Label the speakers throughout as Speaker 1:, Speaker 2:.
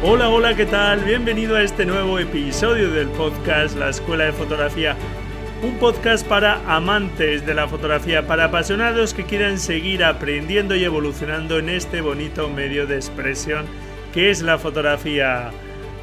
Speaker 1: Hola, hola, ¿qué tal? Bienvenido a este nuevo episodio del podcast La Escuela de Fotografía. Un podcast para amantes de la fotografía, para apasionados que quieran seguir aprendiendo y evolucionando en este bonito medio de expresión que es la fotografía.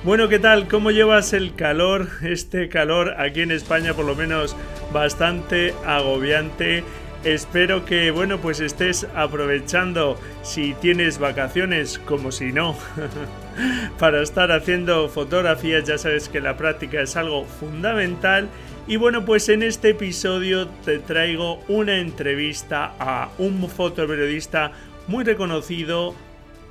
Speaker 1: Bueno, ¿qué tal? ¿Cómo llevas el calor? Este calor aquí en España por lo menos bastante agobiante. Espero que, bueno, pues estés aprovechando si tienes vacaciones, como si no, para estar haciendo fotografías. Ya sabes que la práctica es algo fundamental. Y bueno, pues en este episodio te traigo una entrevista a un fotoperiodista muy reconocido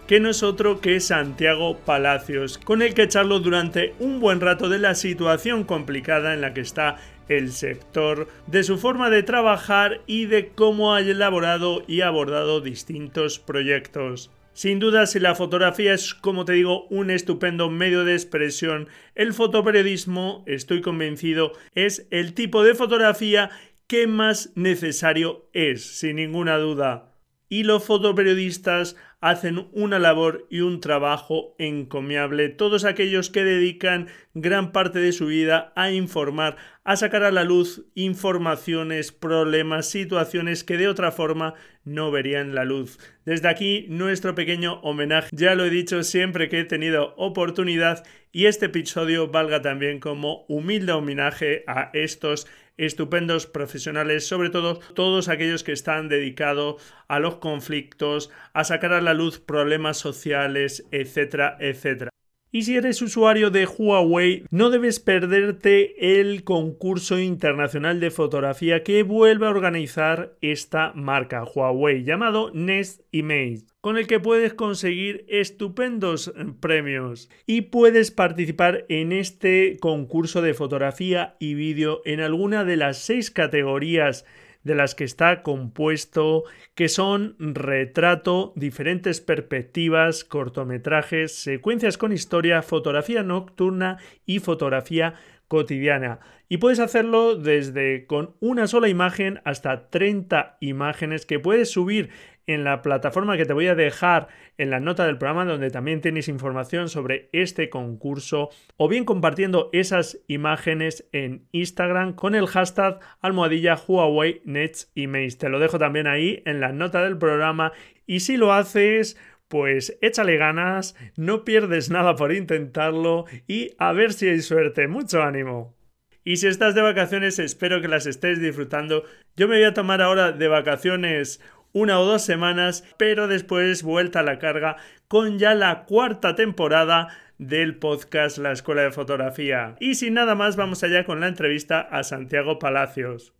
Speaker 1: que no es otro que Santiago Palacios, con el que charlo durante un buen rato de la situación complicada en la que está el sector, de su forma de trabajar y de cómo ha elaborado y abordado distintos proyectos. Sin duda, si la fotografía es, como te digo, un estupendo medio de expresión, el fotoperiodismo, estoy convencido, es el tipo de fotografía que más necesario es, sin ninguna duda. Y los fotoperiodistas hacen una labor y un trabajo encomiable, todos aquellos que dedican gran parte de su vida a informar, a sacar a la luz informaciones, problemas, situaciones que de otra forma no verían la luz. Desde aquí nuestro pequeño homenaje, ya lo he dicho siempre que he tenido oportunidad y este episodio valga también como humilde homenaje a estos estupendos profesionales, sobre todo todos aquellos que están dedicados a los conflictos, a sacar a la luz problemas sociales, etcétera, etcétera. Y si eres usuario de Huawei, no debes perderte el concurso internacional de fotografía que vuelve a organizar esta marca Huawei llamado Nest Image con el que puedes conseguir estupendos premios. Y puedes participar en este concurso de fotografía y vídeo en alguna de las seis categorías de las que está compuesto, que son retrato, diferentes perspectivas, cortometrajes, secuencias con historia, fotografía nocturna y fotografía cotidiana. Y puedes hacerlo desde con una sola imagen hasta 30 imágenes que puedes subir en la plataforma que te voy a dejar en la nota del programa donde también tienes información sobre este concurso o bien compartiendo esas imágenes en Instagram con el hashtag almohadilla Huawei Nets Emails. Te lo dejo también ahí en la nota del programa y si lo haces pues échale ganas, no pierdes nada por intentarlo y a ver si hay suerte. Mucho ánimo. Y si estás de vacaciones, espero que las estés disfrutando. Yo me voy a tomar ahora de vacaciones una o dos semanas, pero después vuelta a la carga con ya la cuarta temporada del podcast La Escuela de Fotografía. Y sin nada más, vamos allá con la entrevista a Santiago Palacios.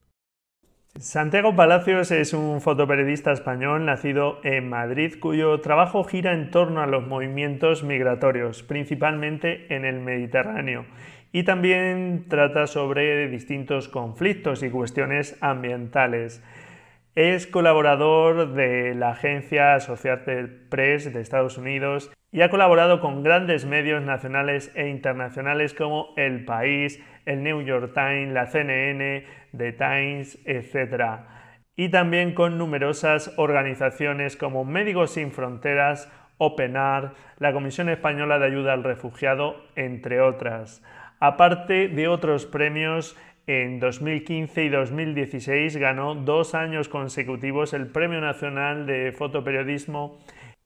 Speaker 1: Santiago Palacios es un fotoperiodista español nacido en Madrid cuyo trabajo gira en torno a los movimientos migratorios, principalmente en el Mediterráneo, y también trata sobre distintos conflictos y cuestiones ambientales. Es colaborador de la agencia Associated Press de Estados Unidos y ha colaborado con grandes medios nacionales e internacionales como El País, el New York Times, la CNN, The Times, etc. Y también con numerosas organizaciones como Médicos Sin Fronteras, OpenAR, la Comisión Española de Ayuda al Refugiado, entre otras. Aparte de otros premios en 2015 y 2016 ganó dos años consecutivos el Premio Nacional de Fotoperiodismo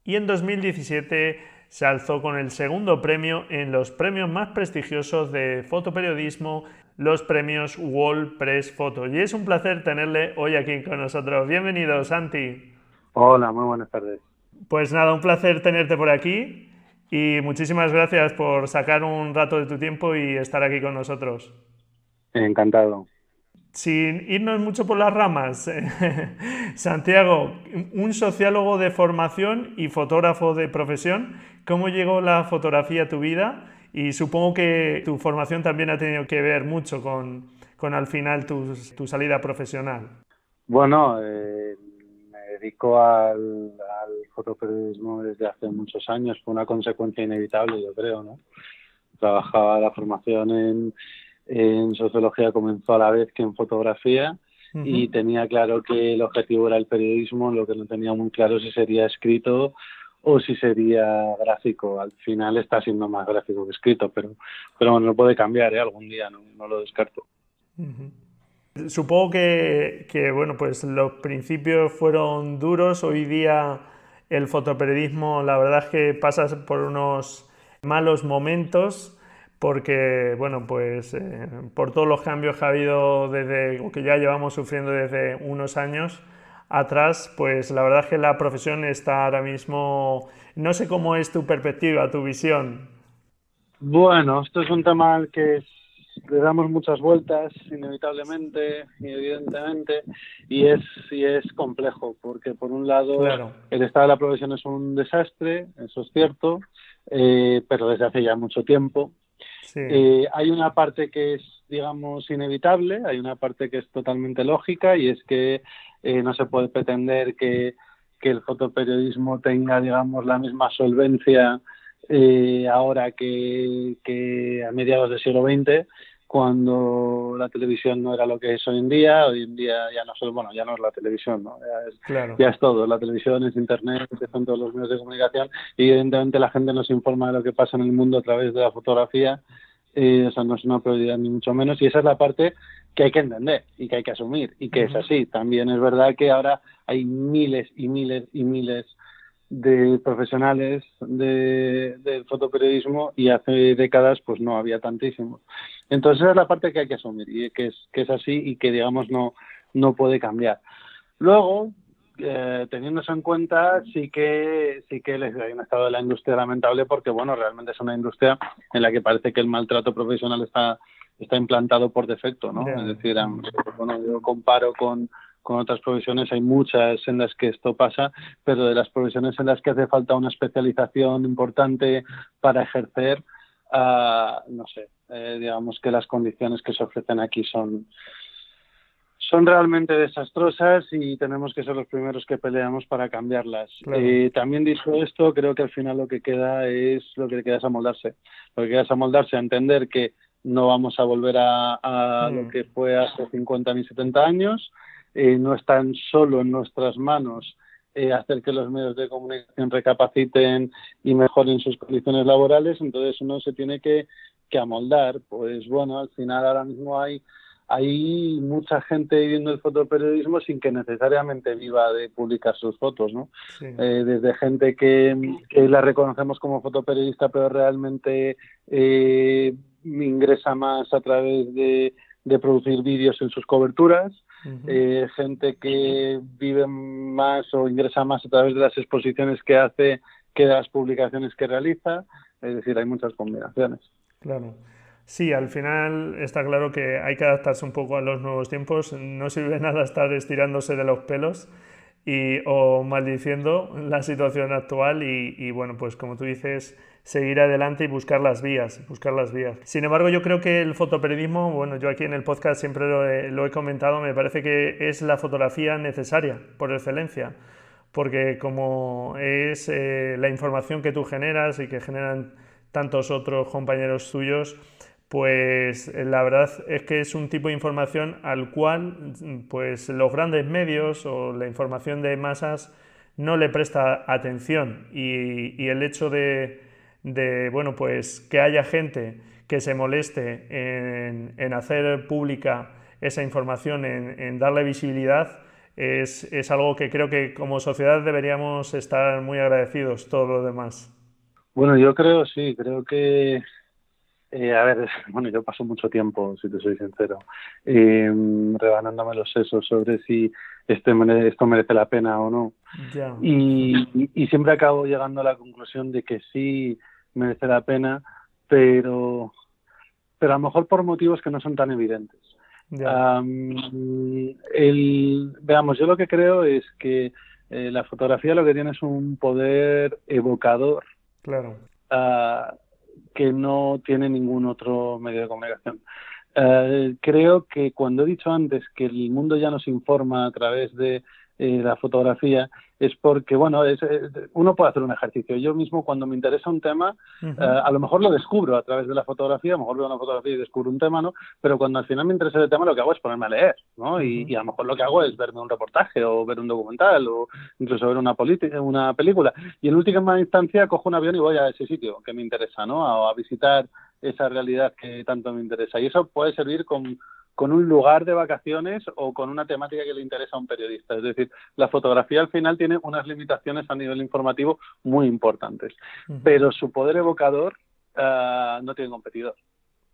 Speaker 1: y en 2017 se alzó con el segundo premio en los premios más prestigiosos de fotoperiodismo, los premios Wall Press Photo. Y es un placer tenerle hoy aquí con nosotros. Bienvenido, Santi.
Speaker 2: Hola, muy buenas tardes.
Speaker 1: Pues nada, un placer tenerte por aquí y muchísimas gracias por sacar un rato de tu tiempo y estar aquí con nosotros.
Speaker 2: Encantado.
Speaker 1: Sin irnos mucho por las ramas, Santiago, un sociólogo de formación y fotógrafo de profesión, ¿cómo llegó la fotografía a tu vida? Y supongo que tu formación también ha tenido que ver mucho con, con al final tu, tu salida profesional.
Speaker 2: Bueno, eh, dedico al, fotoperiodismo desde hace muchos años, fue una consecuencia inevitable, yo creo, ¿no? Trabajaba la formación en, en sociología comenzó a la vez que en fotografía y tenía claro que el objetivo era el periodismo, lo que no tenía muy claro si sería escrito o si sería gráfico. Al final está siendo más gráfico que escrito, pero, pero bueno, no puede cambiar, ¿eh? algún día no, no lo descarto.
Speaker 1: Supongo que, que, bueno, pues los principios fueron duros. Hoy día el fotoperiodismo, la verdad es que pasas por unos malos momentos porque, bueno, pues eh, por todos los cambios que ha habido desde, o que ya llevamos sufriendo desde unos años atrás, pues la verdad es que la profesión está ahora mismo, no sé cómo es tu perspectiva, tu visión.
Speaker 2: Bueno, esto es un tema al que le damos muchas vueltas, inevitablemente y evidentemente, y es, y es complejo, porque por un lado el estado de la profesión es un desastre, eso es cierto, eh, pero desde hace ya mucho tiempo. Eh, hay una parte que es, digamos, inevitable, hay una parte que es totalmente lógica y es que eh, no se puede pretender que, el fotoperiodismo tenga, digamos, la misma solvencia eh, ahora que, que, a mediados del siglo XX, cuando la televisión no era lo que es hoy en día, hoy en día ya no solo, bueno, ya no es la televisión, ¿no? ya, es, ya es todo, la televisión es internet, son todos los medios de comunicación y evidentemente la gente nos informa de lo que pasa en el mundo a través de la fotografía, eh, o sea, no es una prioridad ni mucho menos y esa es la parte que hay que entender y que hay que asumir y que es así. También es verdad que ahora hay miles y miles y miles de profesionales de, del fotoperiodismo y hace décadas pues no había tantísimos. Entonces esa es la parte que hay que asumir y que es, que es así y que digamos no, no puede cambiar. Luego, eh, teniendo eso en cuenta, sí que sí que hay un estado de la industria lamentable porque bueno, realmente es una industria en la que parece que el maltrato profesional está está implantado por defecto, ¿no? Es decir, bueno, yo comparo con con otras profesiones hay muchas en las que esto pasa, pero de las profesiones en las que hace falta una especialización importante para ejercer, uh, no sé, eh, digamos que las condiciones que se ofrecen aquí son son realmente desastrosas y tenemos que ser los primeros que peleamos para cambiarlas. Eh, también dicho esto, creo que al final lo que queda es lo que queda es amoldarse. Lo que queda es amoldarse a entender que no vamos a volver a, a lo mm. que fue hace 50 ni 70 años, eh, no están solo en nuestras manos eh, hacer que los medios de comunicación recapaciten y mejoren sus condiciones laborales, entonces uno se tiene que, que amoldar. Pues bueno, al final ahora mismo hay hay mucha gente viviendo el fotoperiodismo sin que necesariamente viva de publicar sus fotos, ¿no? Eh, desde gente que, que, la reconocemos como fotoperiodista, pero realmente eh, ingresa más a través de, de producir vídeos en sus coberturas, eh, gente que vive más o ingresa más a través de las exposiciones que hace que de las publicaciones que realiza, es decir, hay muchas combinaciones.
Speaker 1: Claro. Sí, al final está claro que hay que adaptarse un poco a los nuevos tiempos. No sirve nada estar estirándose de los pelos y, o maldiciendo la situación actual y, y bueno, pues como tú dices, seguir adelante y buscar las vías, buscar las vías. Sin embargo, yo creo que el fotoperiodismo, bueno, yo aquí en el podcast siempre lo he, comentado, me parece que es la fotografía necesaria por excelencia, porque como es eh, la información que tú generas y que generan tantos otros compañeros tuyos, pues eh, la verdad es que es un tipo de información al cual pues los grandes medios o la información de masas no le presta atención y el hecho de de, bueno, pues que haya gente que se moleste en, hacer pública esa información, en, darle visibilidad, es, es, algo que creo que como sociedad deberíamos estar muy agradecidos todos los demás.
Speaker 2: Bueno, yo creo, sí, creo que eh, a ver, bueno, yo paso mucho tiempo, si te soy sincero, eh, rebanándome los sesos sobre si este esto merece la pena o no. Y, y, siempre acabo llegando a la conclusión de que sí merece la pena, pero, pero a lo mejor por motivos que no son tan evidentes. el, veamos, yo lo que creo es que eh, la fotografía lo que tiene es un poder evocador.
Speaker 1: Claro.
Speaker 2: Uh, que no tiene ningún otro medio de comunicación. Eh, creo que cuando he dicho antes que el mundo ya nos informa a través de eh, la fotografía es porque, bueno, es, uno puede hacer un ejercicio. Yo mismo cuando me interesa un tema, eh, a lo mejor lo descubro a través de la fotografía, a lo mejor veo una fotografía y descubro un tema, ¿no? Pero cuando al final me interesa el tema, lo que hago es ponerme a leer, ¿no? y, a lo mejor lo que hago es verme un reportaje o ver un documental o incluso ver una, una película. Y en última instancia cojo un avión y voy a ese sitio que me interesa, ¿no? a visitar esa realidad que tanto me interesa. Y eso puede servir con con un lugar de vacaciones o con una temática que le interesa a un periodista. Es decir, la fotografía al final tiene unas limitaciones a nivel informativo muy importantes, pero su poder evocador uh, no tiene competidor.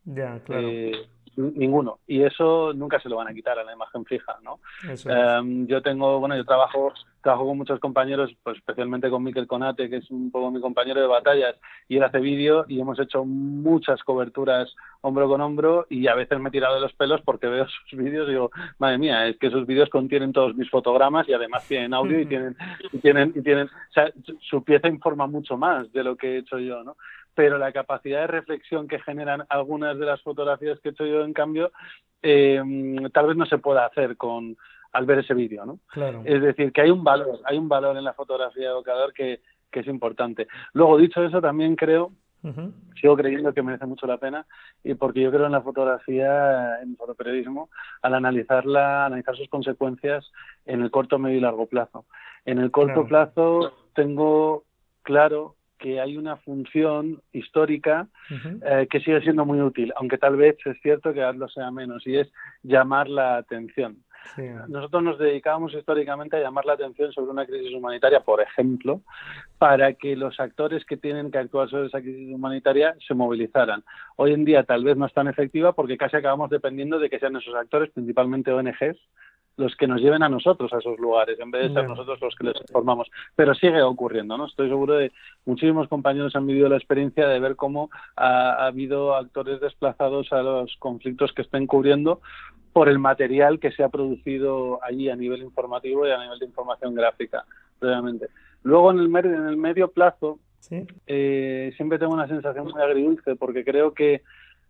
Speaker 1: Ya, claro.
Speaker 2: Eh, ninguno. Y eso nunca se lo van a quitar a la imagen fija, ¿no? Em, yo tengo, bueno, yo trabajo trabajo con muchos compañeros, pues especialmente con Miquel Conate, que es un poco mi compañero de batallas, y él hace vídeo y hemos hecho muchas coberturas hombro con hombro y a veces me he tirado de los pelos porque veo sus vídeos y digo, madre mía, es que esos vídeos contienen todos mis fotogramas y además tienen audio y tienen, y tienen, y tienen, o sea, su pieza informa mucho más de lo que he hecho yo, ¿no? pero la capacidad de reflexión que generan algunas de las fotografías que he hecho yo, en cambio, eh, tal vez no se pueda hacer con al ver ese vídeo, ¿no? Es decir, que hay un valor, hay un valor en la fotografía de evocador que, que es importante. Luego, dicho eso, también creo, sigo creyendo que merece mucho la pena, y porque yo creo en la fotografía, en el fotoperiodismo, al analizarla, analizar sus consecuencias en el corto, medio y largo plazo. En el corto plazo tengo claro que hay una función histórica eh, que sigue siendo muy útil, aunque tal vez es cierto que lo sea menos, y es llamar la atención. Nosotros nos dedicábamos históricamente a llamar la atención sobre una crisis humanitaria, por ejemplo, para que los actores que tienen que actuar sobre esa crisis humanitaria se movilizaran. Hoy en día tal vez no es tan efectiva porque casi acabamos dependiendo de que sean esos actores, principalmente ONGs, los que nos lleven a nosotros a esos lugares, en vez de ser nosotros los que les formamos. Pero sigue ocurriendo, ¿no? Estoy seguro de muchísimos compañeros han vivido la experiencia de ver cómo ha, habido actores desplazados a los conflictos que estén cubriendo por el material que se ha producido allí a nivel informativo y a nivel de información gráfica, previamente. Luego, en el, medio, en el medio plazo, eh, siempre tengo una sensación muy agridulce porque creo que,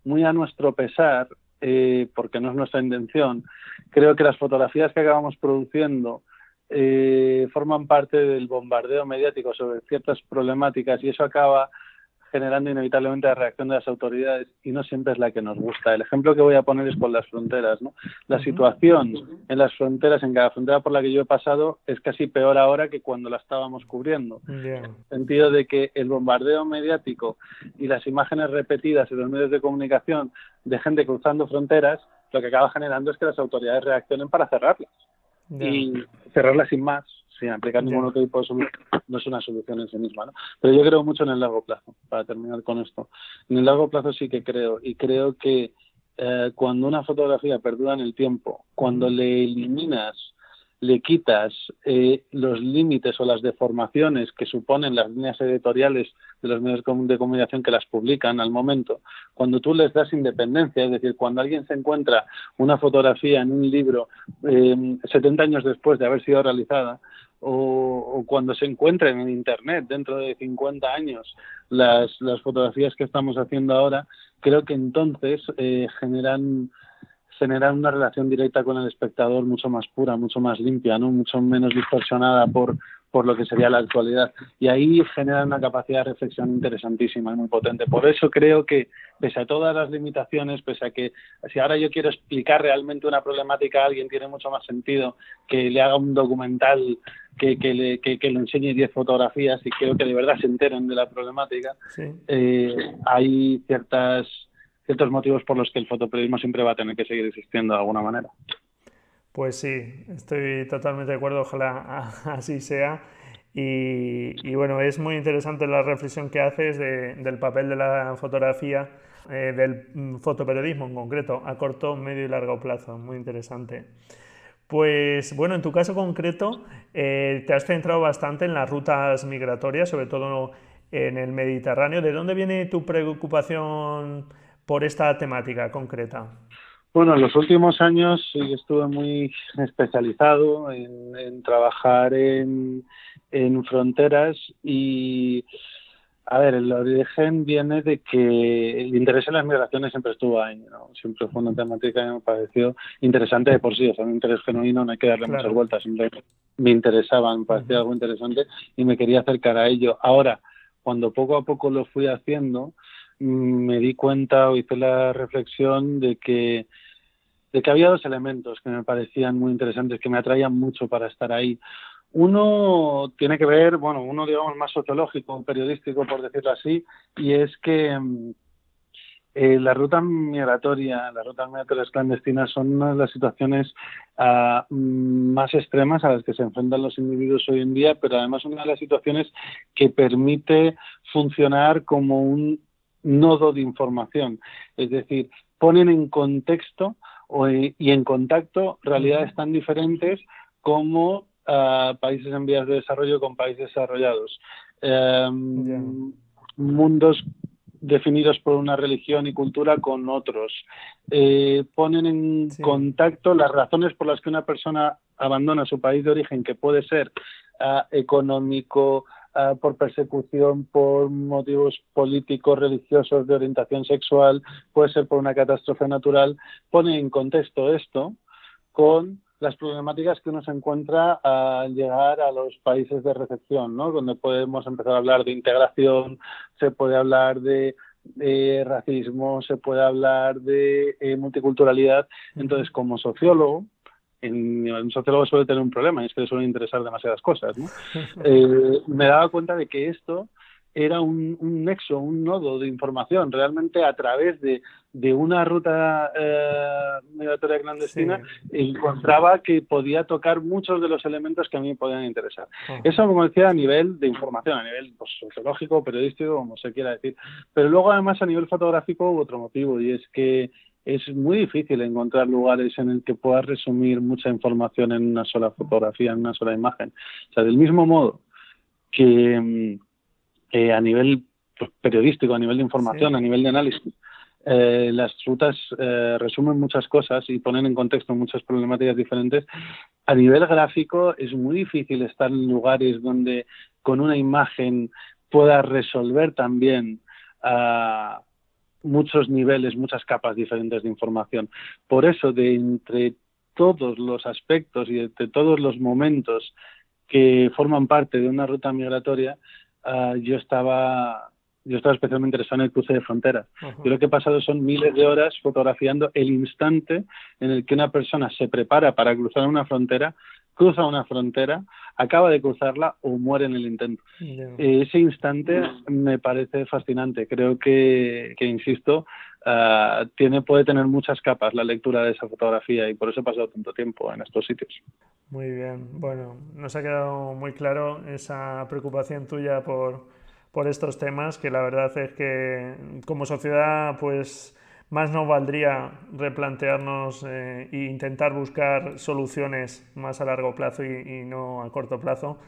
Speaker 2: muy a nuestro pesar, eh, porque no es nuestra intención. Creo que las fotografías que acabamos produciendo eh, forman parte del bombardeo mediático sobre ciertas problemáticas y eso acaba generando inevitablemente la reacción de las autoridades y no siempre es la que nos gusta. El ejemplo que voy a poner es con las fronteras. ¿no? La situación en las fronteras, en cada frontera por la que yo he pasado, es casi peor ahora que cuando la estábamos cubriendo. En el sentido de que el bombardeo mediático y las imágenes repetidas en los medios de comunicación de gente cruzando fronteras, lo que acaba generando es que las autoridades reaccionen para cerrarlas. Y cerrarlas sin más sin aplicar ningún otro tipo de solución, no es una solución en sí misma. ¿no? Pero yo creo mucho en el largo plazo, para terminar con esto. En el largo plazo sí que creo, y creo que eh, cuando una fotografía perdura en el tiempo, cuando le eliminas le quitas eh, los límites o las deformaciones que suponen las líneas editoriales de los medios de comunicación que las publican al momento, cuando tú les das independencia, es decir, cuando alguien se encuentra una fotografía en un libro eh, 70 años después de haber sido realizada, o, cuando se encuentren en Internet dentro de 50 años las, las fotografías que estamos haciendo ahora, creo que entonces eh, generan generar una relación directa con el espectador mucho más pura, mucho más limpia, ¿no? mucho menos distorsionada por, por lo que sería la actualidad. Y ahí genera una capacidad de reflexión interesantísima y muy potente. Por eso creo que, pese a todas las limitaciones, pese a que si ahora yo quiero explicar realmente una problemática a alguien, tiene mucho más sentido que le haga un documental que, que, le, que, le enseñe 10 fotografías y creo que de verdad se enteren de la problemática. Eh, hay ciertas ciertos motivos por los que el fotoperiodismo siempre va a tener que seguir existiendo de alguna manera.
Speaker 1: Pues sí, estoy totalmente de acuerdo, ojalá así sea. Y, bueno, es muy interesante la reflexión que haces del papel de la fotografía, eh, del fotoperiodismo en concreto, a corto, medio y largo plazo. Muy interesante. Pues bueno, en tu caso concreto, eh, te has centrado bastante en las rutas migratorias, sobre todo en el Mediterráneo. ¿De dónde viene tu preocupación por esta temática concreta?
Speaker 2: Bueno, en los últimos años estuve muy especializado en, trabajar en, fronteras y, a ver, el origen viene de que el interés en las migraciones siempre estuvo ahí, ¿no? Siempre fue una temática que me pareció interesante de por sí, o sea, un interés genuino, no hay que darle muchas vueltas, siempre me interesaba, me parecía algo interesante y me quería acercar a ello. Ahora, cuando poco a poco lo fui haciendo, me di cuenta o hice la reflexión de que de que había dos elementos que me parecían muy interesantes, que me atraían mucho para estar ahí. Uno tiene que ver, bueno, uno digamos más sociológico, periodístico, por decirlo así, y es que mm, eh, la ruta migratoria, las rutas migratorias clandestinas son una de las situaciones ah, mm, más extremas a las que se enfrentan los individuos hoy en día, pero además una de las situaciones que permite funcionar como un nodo de información. Es decir, ponen en contexto y en contacto realidades tan diferentes como ah, países en vías de desarrollo con países desarrollados. Em, mundos definidos por una religión y cultura con otros. Eh, ponen en contacto las razones por las que una persona abandona su país de origen, que puede ser ah, económico, Ah, por persecución, por motivos políticos, religiosos, de orientación sexual, puede ser por una catástrofe natural, pone en contexto esto con las problemáticas que uno se encuentra al llegar a los países de recepción, ¿no? donde podemos empezar a hablar de integración, se puede hablar de, racismo, se puede hablar de eh, multiculturalidad. Entonces, como sociólogo, en, un sociólogo suele tener un problema, y es que le suelen interesar demasiadas cosas. ¿no? Eh, me daba cuenta de que esto era un, nexo, un nodo de información, realmente a través de, de una ruta eh, migratoria clandestina, encontraba que podía tocar muchos de los elementos que a mí me podían interesar. Eso, como decía, a nivel de información, a nivel pues, sociológico, periodístico, como se quiera decir. Pero luego, además, a nivel fotográfico hubo otro motivo, y es que es muy difícil encontrar lugares en el que puedas resumir mucha información en una sola fotografía, en una sola imagen. O sea, del mismo modo que mm, a nivel pues, periodístico, a nivel de información, a nivel de análisis, eh, las rutas eh, resumen muchas cosas y ponen en contexto muchas problemáticas diferentes. A nivel gráfico es muy difícil estar en lugares donde con una imagen pueda resolver también uh, muchos niveles, muchas capas diferentes de información. Por eso, de entre todos los aspectos y de todos los momentos que forman parte de una ruta migratoria, ah, yo estaba yo estaba especialmente interesado en el cruce de fronteras. Yo lo que he pasado son miles de horas fotografiando el instante en el que una persona se prepara para cruzar una frontera, cruza una frontera, acaba de cruzarla o muere en el intento. ese instante me parece fascinante. Creo que, que insisto, uh, tiene, puede tener muchas capas la lectura de esa fotografía y por eso he pasado tanto tiempo en estos sitios.
Speaker 1: Muy bien. Bueno, nos ha quedado muy claro esa preocupación tuya por por estos temas que la verdad es que como sociedad pues más nos valdría replantearnos e intentar buscar soluciones más a largo plazo y, no a corto plazo.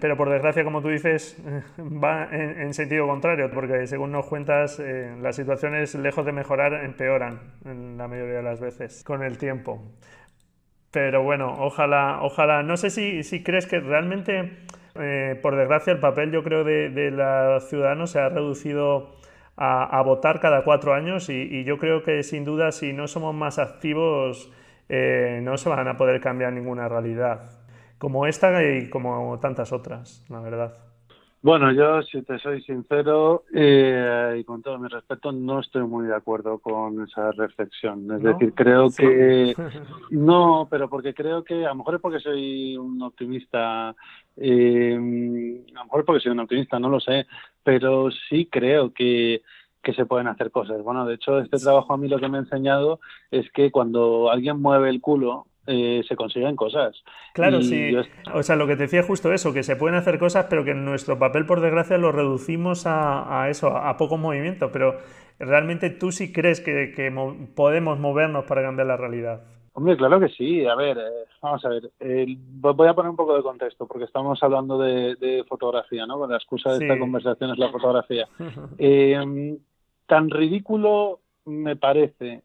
Speaker 1: Pero por desgracia, como tú dices, va en, sentido contrario, porque según nos cuentas, eh, las situaciones lejos de mejorar empeoran en la mayoría de las veces con el tiempo. Pero bueno, ojalá, ojalá, no sé si, si crees que realmente eh, por desgracia, el papel, yo creo, de, los ciudadanos se ha reducido a, votar cada cuatro años y, yo creo que, sin duda, si no somos más activos, eh, no se van a poder cambiar ninguna realidad, como esta y como tantas otras, la verdad.
Speaker 2: Bueno, yo, si te soy sincero eh, y con todo mi respeto, no estoy muy de acuerdo con esa reflexión. Es decir, creo que no, pero porque creo que a lo mejor es porque soy un optimista, eh, a lo mejor es porque soy un optimista, no lo sé, pero sí creo que que se pueden hacer cosas. Bueno, de hecho, este trabajo a mí lo que me ha enseñado es que cuando alguien mueve el culo, eh, se consiguen cosas.
Speaker 1: Claro, sí. O sea, lo que te decía justo eso, que se pueden hacer cosas, pero que en nuestro papel, por desgracia, lo reducimos a, eso, a poco movimiento. Pero realmente tú sí crees que, podemos movernos para cambiar la realidad.
Speaker 2: Hombre, claro que sí. A ver, eh, vamos a ver. voy a poner un poco de contexto, porque estamos hablando de, fotografía, ¿no? Con la excusa de esta conversación es la fotografía. Eh, tan ridículo me parece,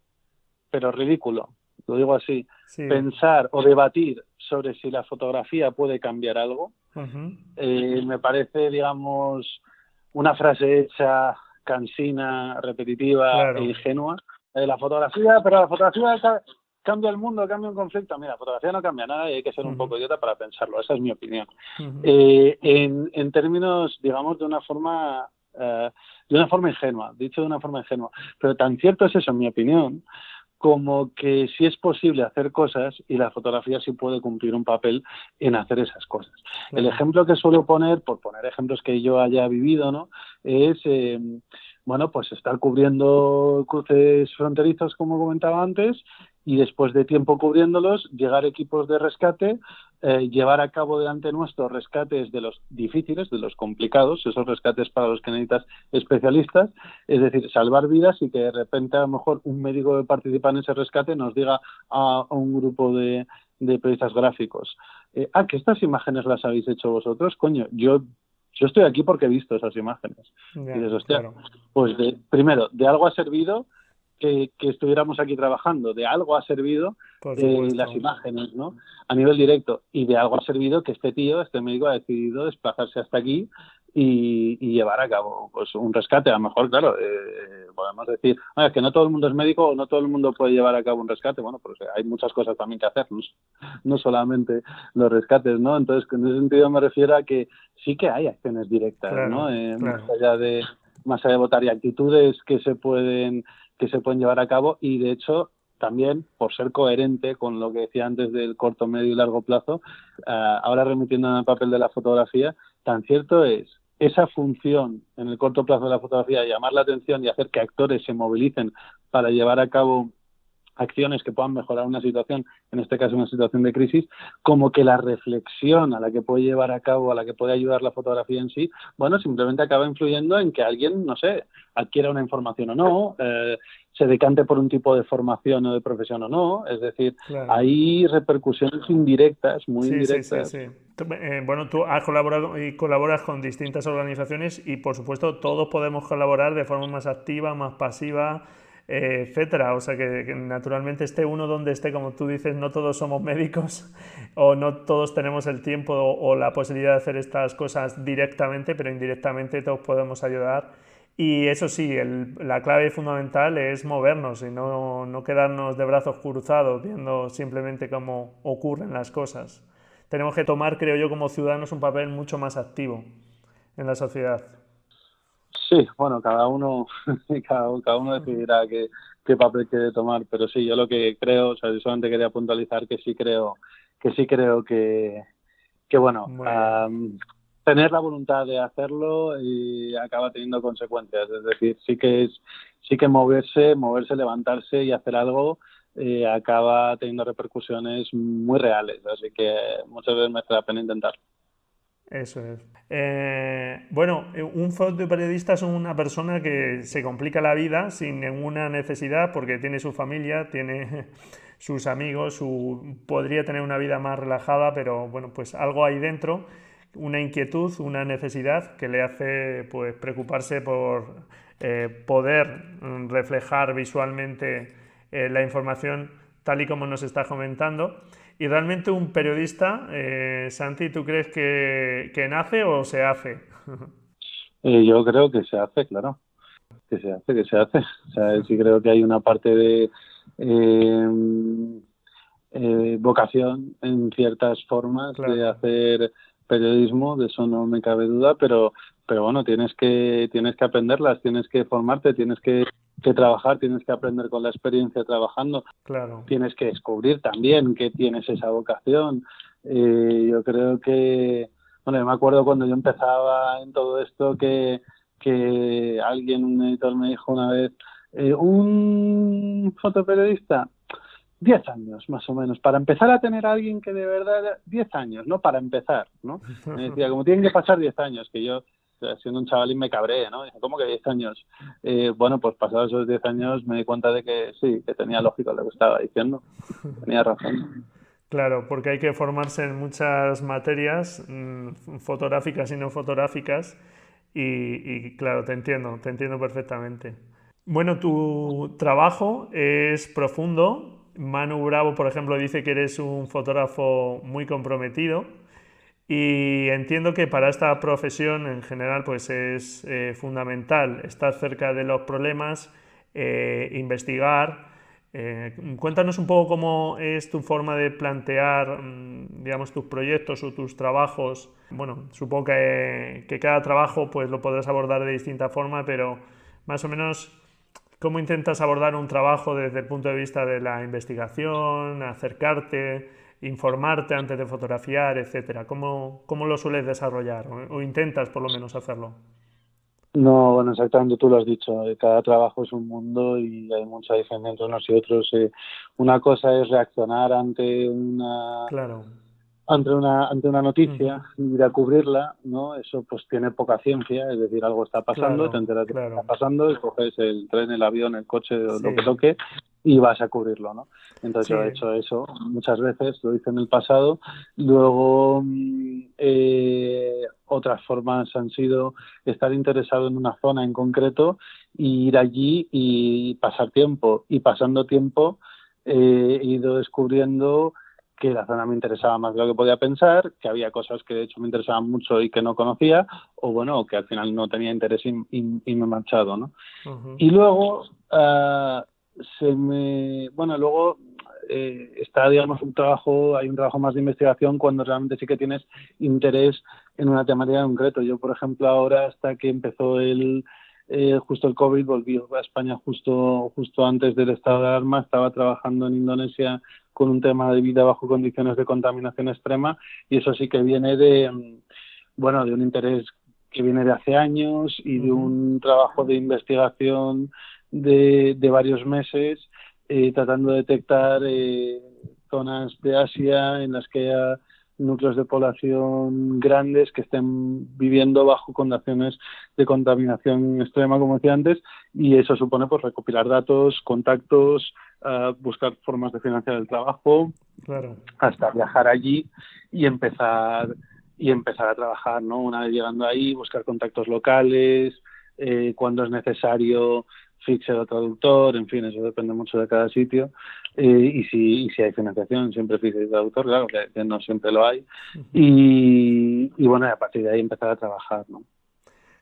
Speaker 2: pero ridículo, lo digo así, pensar o debatir sobre si la fotografía puede cambiar algo, eh, me parece, digamos, una frase hecha cansina, repetitiva e ingenua. Eh, la fotografía, pero la fotografía cambia el mundo, cambia un conflicto. Mira, la fotografía no cambia nada y hay que ser un poco idiota para pensarlo. Esa es mi opinión. Eh, en, en términos, digamos, de una forma de una forma ingenua, dicho de una forma ingenua. Pero tan cierto es eso, en mi opinión, como que sí es posible hacer cosas y la fotografía sí puede cumplir un papel en hacer esas cosas. El ejemplo que suelo poner, por poner ejemplos que yo haya vivido, ¿no? Es, eh, bueno, pues estar cubriendo cruces fronterizos, como comentaba antes, y después de tiempo cubriéndolos, llegar equipos de rescate, eh, llevar a cabo delante nuestro rescates de los difíciles, de los complicados, esos rescates para los que necesitas especialistas, es decir, salvar vidas y que de repente a lo mejor un médico que participa en ese rescate nos diga a, un grupo de, periodistas gráficos, eh, ah, que estas imágenes las habéis hecho vosotros, coño, yo yo estoy aquí porque he visto esas imágenes. y dices, hostia, pues de, primero, de algo ha servido que, estuviéramos aquí trabajando, de algo ha servido eh, las imágenes, ¿no? A nivel directo. Y de algo ha servido que este tío, este médico, ha decidido desplazarse hasta aquí y, llevar a cabo pues un rescate. A lo mejor, claro, eh, podemos decir, es que no todo el mundo es médico o no todo el mundo puede llevar a cabo un rescate. Bueno, pues hay muchas cosas también que hacer, no, solamente los rescates, ¿no? Entonces, en ese sentido me refiero a que sí que hay acciones directas, ¿no? Eh, más allá de más allá de votar y actitudes que se pueden que se pueden llevar a cabo y de hecho también por ser coherente con lo que decía antes del corto, medio y largo plazo, eh, ahora remitiendo al papel de la fotografía, tan cierto es esa función en el corto plazo de la fotografía, llamar la atención y hacer que actores se movilicen para llevar a cabo acciones que puedan mejorar una situación, en este caso una situación de crisis, como que la reflexión a la que puede llevar a cabo, a la que puede ayudar la fotografía en sí, bueno, simplemente acaba influyendo en que alguien, no sé, adquiera una información o no, eh, se decante por un tipo de formación o de profesión o no, es decir, hay repercusiones indirectas, muy indirectas. Sí, sí,
Speaker 1: eh, bueno, tú has colaborado y colaboras con distintas organizaciones y, por supuesto, todos podemos colaborar de forma más activa, más pasiva, etcétera. O sea que, naturalmente esté uno donde esté, como tú dices, no todos somos médicos o no todos tenemos el tiempo o, la posibilidad de hacer estas cosas directamente, pero indirectamente todos podemos ayudar. Y eso sí, la clave fundamental es movernos y no, no quedarnos de brazos cruzados viendo simplemente cómo ocurren las cosas. Tenemos que tomar, creo yo, como ciudadanos un papel mucho más activo en la sociedad.
Speaker 2: Sí, bueno, cada uno, cada, uno decidirá qué, papel quiere tomar, pero sí, yo lo que creo, o sea, yo solamente quería puntualizar que sí creo, que sí creo que, que bueno, tener la voluntad de hacerlo y acaba teniendo consecuencias, es decir, sí que es, sí que moverse, moverse, levantarse y hacer algo eh, acaba teniendo repercusiones muy reales, así que muchas veces merece la pena intentarlo.
Speaker 1: Eso es. Eh, bueno, un fotoperiodista es una persona que se complica la vida sin ninguna necesidad porque tiene su familia, tiene sus amigos, su, podría tener una vida más relajada, pero bueno, pues algo hay dentro, una inquietud, una necesidad que le hace pues preocuparse por eh, poder reflejar visualmente eh, la información tal y como nos está comentando. Y realmente un periodista, eh, Santi, ¿tú crees que, nace o se hace?
Speaker 2: Eh, yo creo que se hace, claro. Que se hace, que se hace. O sea, sí creo que hay una parte de em, eh, vocación en ciertas formas de hacer periodismo, de eso no me cabe duda, pero, pero bueno, tienes que, tienes que aprenderlas, tienes que formarte, tienes que que trabajar, tienes que aprender con la experiencia trabajando.
Speaker 1: Claro.
Speaker 2: Tienes que descubrir también que tienes esa vocación. Eh, yo creo que, bueno, me acuerdo cuando yo empezaba en todo esto que, que alguien, un editor me dijo una vez, eh, un fotoperiodista, 10 años más o menos, para empezar a tener a alguien que de verdad, 10 años, ¿no? Para empezar, ¿no? Me decía, como tienen que pasar 10 años, que yo siendo un chavalín me cabré, ¿no? Dije, ¿cómo que 10 años? Eh, bueno, pues pasados esos 10 años me di cuenta de que sí, que tenía lógica lo que estaba diciendo, tenía razón.
Speaker 1: Claro, porque hay que formarse en muchas materias mm, fotográficas y no fotográficas y, claro, te entiendo, te entiendo perfectamente. Bueno, tu trabajo es profundo. Manu Bravo, por ejemplo, dice que eres un fotógrafo muy comprometido y entiendo que para esta profesión en general pues es eh, fundamental estar cerca de los problemas, eh, investigar, eh, cuéntanos un poco cómo es tu forma de plantear, mm, digamos, tus proyectos o tus trabajos. Bueno, supongo que, cada trabajo pues lo podrás abordar de distinta forma, pero más o menos, ¿cómo intentas abordar un trabajo desde el punto de vista de la investigación, acercarte, informarte antes de fotografiar, etcétera? ¿Cómo, cómo lo sueles desarrollar o intentas por lo menos hacerlo?
Speaker 2: No, bueno, exactamente tú lo has dicho. Eh, cada trabajo es un mundo y hay mucha diferencia entre unos y otros. Eh. Una cosa es reaccionar ante una ante una ante una noticia y ir a cubrirla, ¿no? Eso pues tiene poca ciencia, es decir, algo está pasando, te enteras de que está pasando y coges el tren, el avión, el coche, lo que toque y vas a cubrirlo, ¿no? Entonces yo he hecho eso muchas veces, lo hice en el pasado. Luego mm, eh, otras formas han sido estar interesado en una zona en concreto y ir allí y pasar tiempo. Y pasando tiempo eh, he ido descubriendo que la zona me interesaba más de lo que podía pensar, que había cosas que de hecho me interesaban mucho y que no conocía, o bueno, que al final no tenía interés y, me he marchado, ¿no? Y luego uh, se me, bueno, luego eh, está, digamos, un trabajo, hay un trabajo más de investigación cuando realmente sí que tienes interés en una temática concreta. Yo, por ejemplo, ahora hasta que empezó el, eh, justo el COVID, volví a España justo, justo antes del estado de alarma, estaba trabajando en Indonesia con un tema de vida bajo condiciones de contaminación extrema y eso sí que viene de, bueno, de un interés que viene de hace años y de un trabajo de investigación de, de varios meses eh, tratando de detectar eh, zonas de Asia en las que haya núcleos de población grandes que estén viviendo bajo condiciones de contaminación extrema, como decía antes, y eso supone pues recopilar datos, contactos, uh, buscar formas de financiar el trabajo, hasta viajar allí y empezar y empezar a trabajar, ¿no? Una vez llegando ahí, buscar contactos locales, eh, cuando es necesario fixer o traductor, en fin, eso depende mucho de cada sitio. Eh, y, si, si hay financiación, siempre fixer y traductor, claro, que, no siempre lo hay. y, y, bueno, a partir de ahí empezar a trabajar, ¿no?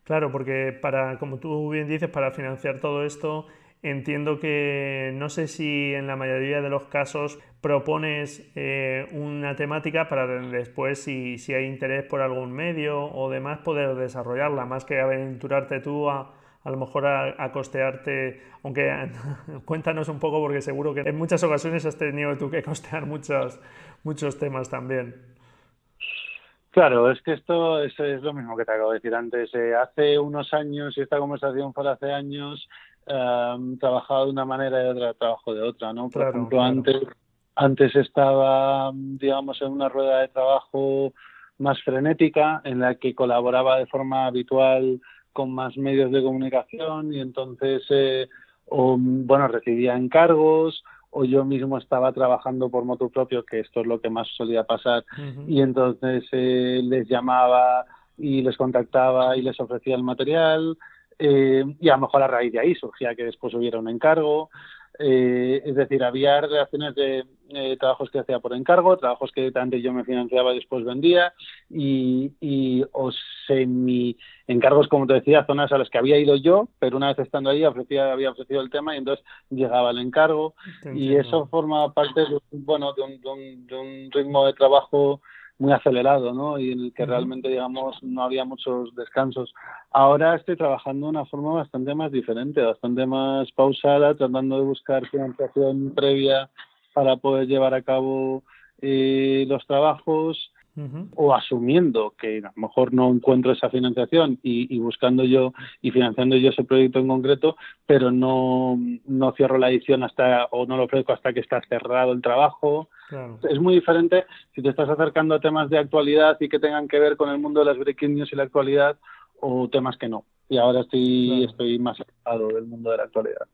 Speaker 1: Claro, porque para, como tú bien dices, para financiar todo esto, entiendo que no sé si en la mayoría de los casos propones eh, una temática para después, si, si hay interés por algún medio o demás, poder desarrollarla, más que aventurarte tú a a lo mejor a, costearte, aunque cuéntanos un poco porque seguro que en muchas ocasiones has tenido tú que costear muchos, muchos temas también.
Speaker 2: Claro, es que esto es, es lo mismo que te acabo de decir antes. Eh, hace unos años, y esta conversación fue hace años, eh, trabajaba de una manera y otra trabajo de otra, ¿no? Por ejemplo, antes antes estaba, digamos, en una rueda de trabajo más frenética en la que colaboraba de forma habitual con más medios de comunicación y entonces, eh, o, bueno, recibía encargos o yo mismo estaba trabajando por moto propio, que esto es lo que más solía pasar, y entonces eh, les llamaba y les contactaba y les ofrecía el material, eh, y a lo mejor a raíz de ahí surgía que después hubiera un encargo, eh, es decir, había relaciones de eh, trabajos que hacía por encargo, trabajos que antes yo me financiaba y después vendía, y, y o semi encargos, como te decía, zonas a las que había ido yo, pero una vez estando ahí ofrecía, había ofrecido el tema y entonces llegaba el encargo, y eso forma parte de, bueno, de un, de un ritmo de trabajo muy acelerado, ¿no? Y en el que realmente, digamos, no había muchos descansos. Ahora estoy trabajando de una forma bastante más diferente, bastante más pausada, tratando de buscar financiación previa para poder llevar a cabo eh, los trabajos o asumiendo que a lo mejor no encuentro esa financiación y, buscando yo y financiando yo ese proyecto en concreto, pero no, no cierro la edición hasta o no lo ofrezco hasta que está cerrado el trabajo. Es muy diferente si te estás acercando a temas de actualidad y que tengan que ver con el mundo de las breaking news y la actualidad o temas que no. Y ahora estoy, estoy más alejado del mundo de la actualidad.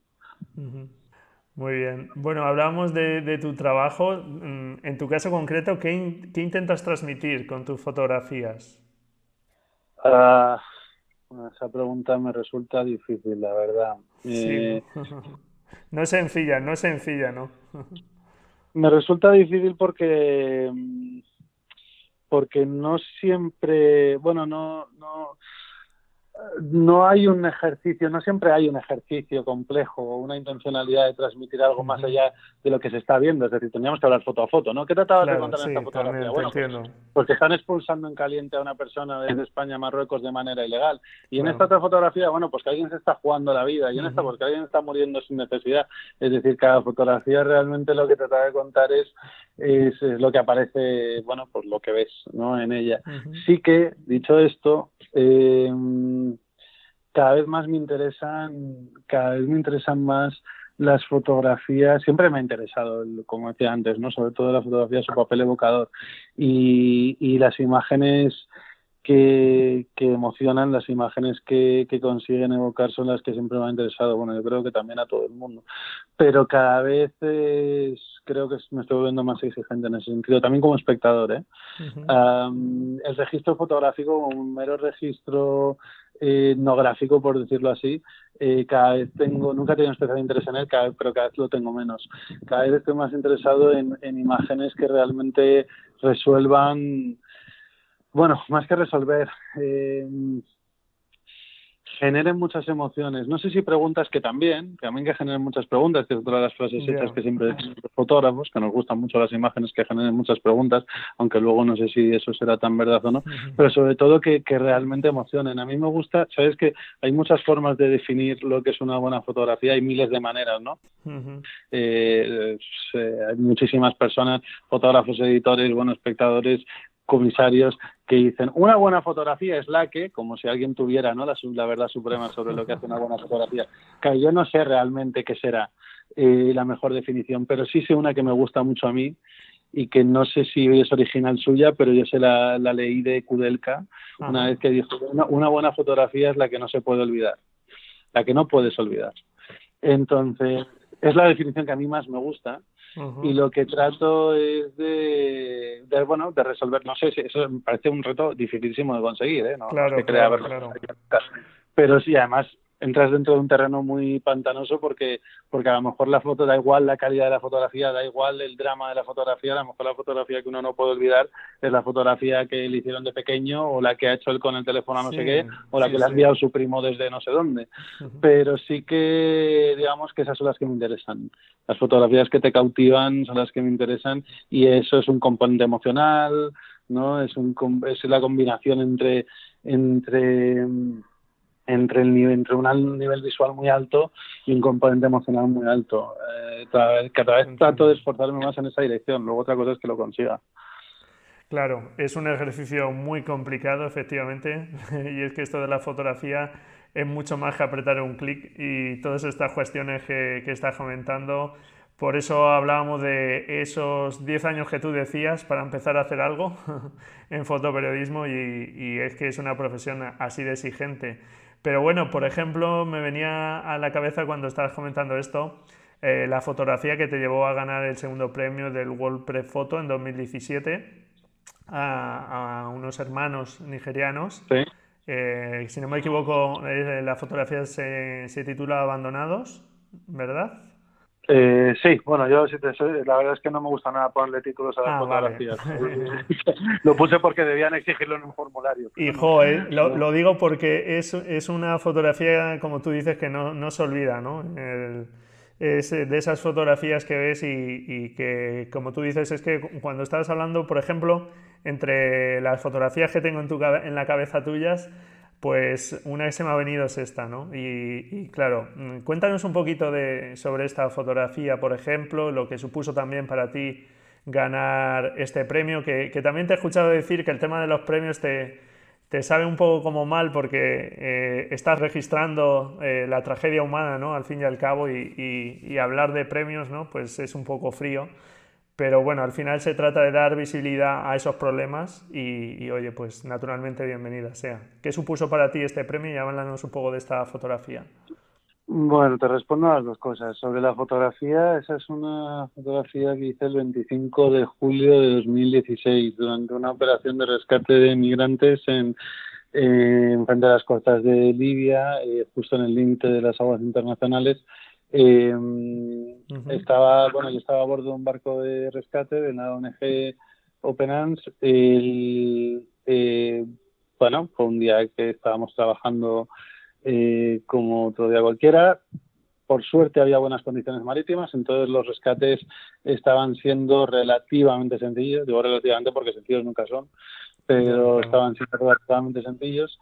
Speaker 1: Muy bien. Bueno, hablamos de, tu trabajo. Mm, en tu caso concreto, ¿qué, intentas transmitir con tus fotografías?
Speaker 2: Ah, esa pregunta me resulta difícil, la verdad.
Speaker 1: Eh, no es sencilla, no es sencilla, ¿no?
Speaker 2: me resulta difícil porque porque no siempre, bueno, no, no, no hay un ejercicio, no siempre hay un ejercicio complejo o una intencionalidad de transmitir algo más allá de lo que se está viendo. Es decir, teníamos que hablar foto a foto, ¿no? ¿Qué tratabas de contar en esta fotografía? Bueno, pues, porque están expulsando en caliente a una persona desde España a Marruecos de manera ilegal. Y en esta otra fotografía, bueno, pues que alguien se está jugando la vida. Y en esta, pues que alguien está muriendo sin necesidad. Es decir, cada fotografía realmente lo que trata de contar es, es, lo que aparece, bueno, pues lo que ves, ¿no? En ella. Sí que, dicho esto, eh, cada vez más me interesan, cada vez me interesan más las fotografías, siempre me ha interesado, como decía antes, ¿no? sobre todo la fotografía, su papel evocador y, y las imágenes que, que, emocionan, las imágenes que, que, consiguen evocar son las que siempre me han interesado. Bueno, yo creo que también a todo el mundo. Pero cada vez creo que me estoy volviendo más exigente en ese sentido, también como espectador. ¿eh? el registro fotográfico, un mero registro eh, no gráfico, por decirlo así, eh, cada vez tengo, nunca he tenido especial interés en él, cada pero cada vez lo tengo menos. Cada vez estoy más interesado en, en imágenes que realmente resuelvan bueno, más que resolver, eh, generen muchas emociones. No sé si preguntas que también, también que generen muchas preguntas, que es otra de las frases hechas que siempre decimos los fotógrafos, que nos gustan mucho las imágenes que generen muchas preguntas, aunque luego no sé si eso será tan verdad o no, pero sobre todo que, que realmente emocionen. A mí me gusta, sabes que hay muchas formas de definir lo que es una buena fotografía, hay miles de maneras, ¿no? Eh, eh, hay muchísimas personas, fotógrafos, editores, bueno, espectadores, comisarios que dicen una buena fotografía es la que, como si alguien tuviera ¿no? la, verdad suprema sobre lo que hace una buena fotografía. Que yo no sé realmente qué será eh, la mejor definición, pero sí sé una que me gusta mucho a mí y que no sé si es original suya, pero yo sé la, la leí de Kudelka una vez que dijo una, una buena fotografía es la que no se puede olvidar, la que no puedes olvidar. Entonces, es la definición que a mí más me gusta y lo que trato es de, bueno de resolver no sé si eso me parece un reto dificilísimo de conseguir ¿eh? no,
Speaker 1: claro, claro.
Speaker 2: pero sí además entras dentro de un terreno muy pantanoso porque porque a lo mejor la foto da igual la calidad de la fotografía da igual el drama de la fotografía a lo mejor la fotografía que uno no puede olvidar es la fotografía que le hicieron de pequeño o la que ha hecho él con el teléfono no sé qué o la que le ha enviado su primo desde no sé dónde. Pero sí que digamos que esas son las que me interesan. Las fotografías que te cautivan son las que me interesan y eso es un componente emocional no es un es la combinación entre entre entre el entre un nivel visual muy alto y un componente emocional muy alto. Eh, cada, vez, trato de esforzarme más en esa dirección, luego otra cosa es que lo consiga.
Speaker 1: Claro, es un ejercicio muy complicado, efectivamente, y es que esto de la fotografía es mucho más que apretar un clic y todas estas cuestiones que, que estás comentando. Por eso hablábamos de esos 10 años que tú decías para empezar a hacer algo en fotoperiodismo y, y es que es una profesión así de exigente. Pero bueno, por ejemplo, me venía a la cabeza cuando estabas comentando esto, eh, la fotografía que te llevó a ganar el segundo premio del World Press Photo en 2017 a, unos hermanos nigerianos.
Speaker 2: Sí.
Speaker 1: Eh, si no me equivoco, eh, la fotografía se, se titula Abandonados, ¿verdad?
Speaker 2: Eh, sí, bueno, yo sí te la verdad es que no me gusta nada ponerle títulos a las ah, fotografías. lo puse porque debían exigirlo en un formulario.
Speaker 1: Hijo, eh, lo, digo porque es, es, una fotografía, como tú dices, que no, no se olvida, ¿no? es de esas fotografías que ves y, y, que, como tú dices, es que cuando estabas hablando, por ejemplo, entre las fotografías que tengo en, tu, en la cabeza tuyas, pues una que se me ha venido es esta, ¿no? Y, claro, mm, cuéntanos un poquito de, sobre esta fotografía, por ejemplo, lo que supuso también para ti ganar este premio, que, también te he escuchado decir que el tema de los premios te, te sabe un poco como mal porque eh, estás registrando eh, la tragedia humana, ¿no? Al fin y al cabo, y, hablar de premios, ¿no? Pues es un poco frío. Pero bueno, al final se trata de dar visibilidad a esos problemas y, oye, pues naturalmente bienvenida sea. ¿Qué supuso para ti este premio? Y háblanos un poco de esta fotografía.
Speaker 2: Bueno, te respondo a las dos cosas. Sobre la fotografía, esa es una fotografía que hice el 25 de julio de 2016 durante una operación de rescate de migrantes en, en frente a las costas de Libia, eh, justo en el límite de las aguas internacionales. Eh, Estaba, bueno, yo estaba a bordo de un barco de rescate de la ONG Open Arms. El, eh, bueno, fue un día que estábamos trabajando eh, como otro día cualquiera. Por suerte había buenas condiciones marítimas, entonces los rescates estaban siendo relativamente sencillos. Digo relativamente porque sencillos nunca son, pero estaban siendo relativamente sencillos.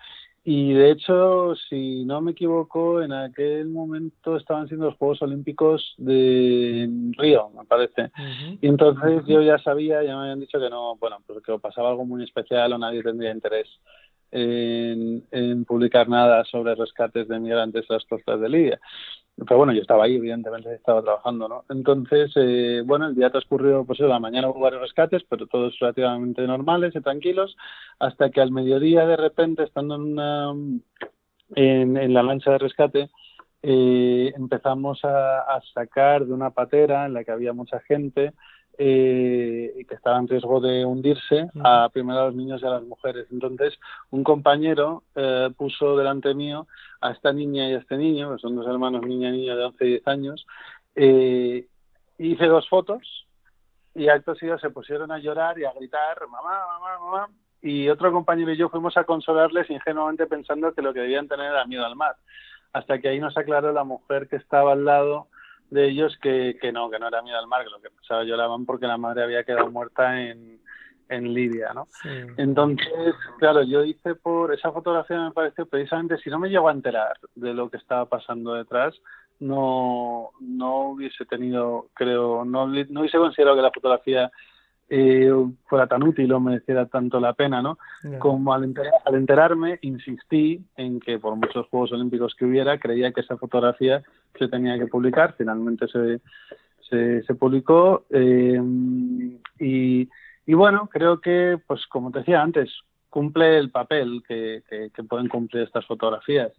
Speaker 2: Y de hecho, si no me equivoco, en aquel momento estaban siendo los Juegos Olímpicos de Río, me parece. Y entonces yo ya sabía, ya me habían dicho que no, bueno, porque pasaba algo muy especial o nadie tendría interés en, publicar nada sobre rescates de migrantes a las costas de Libia. Pero bueno, yo estaba ahí, evidentemente estaba trabajando, ¿no? Entonces, eh, bueno, el día transcurrió, pues la mañana hubo varios rescates, pero todos relativamente normales y tranquilos, hasta que al mediodía, de repente, estando en, una, en, la lancha de rescate, eh, empezamos a, a, sacar de una patera en la que había mucha gente eh, que estaba en riesgo de hundirse, a primero a los niños y a las mujeres. Entonces, un compañero eh, puso delante mío a esta niña y a este niño, que son dos hermanos, niña y niño de 11 y 10 años, eh, hice dos fotos y acto seguido se pusieron a llorar y a gritar, mamá, mamá, mamá, y otro compañero y yo fuimos a consolarles ingenuamente pensando que lo que debían tener era miedo al mar. Hasta que ahí nos aclaró la mujer que estaba al lado de ellos que, que no, que no era miedo al mar, que lo que pensaba lloraban porque la madre había quedado muerta en, en Libia, ¿no? Entonces, claro, yo hice por esa fotografía me pareció precisamente si no me llego a enterar de lo que estaba pasando detrás, no no hubiese tenido, creo, no, no hubiese considerado que la fotografía eh, fuera tan útil o mereciera tanto la pena, ¿no? Como al, al, enterarme, insistí en que por muchos Juegos Olímpicos que hubiera, creía que esa fotografía se tenía que publicar, finalmente se, se, publicó eh, y, y bueno, creo que, pues como te decía antes, cumple el papel que, que, pueden cumplir estas fotografías.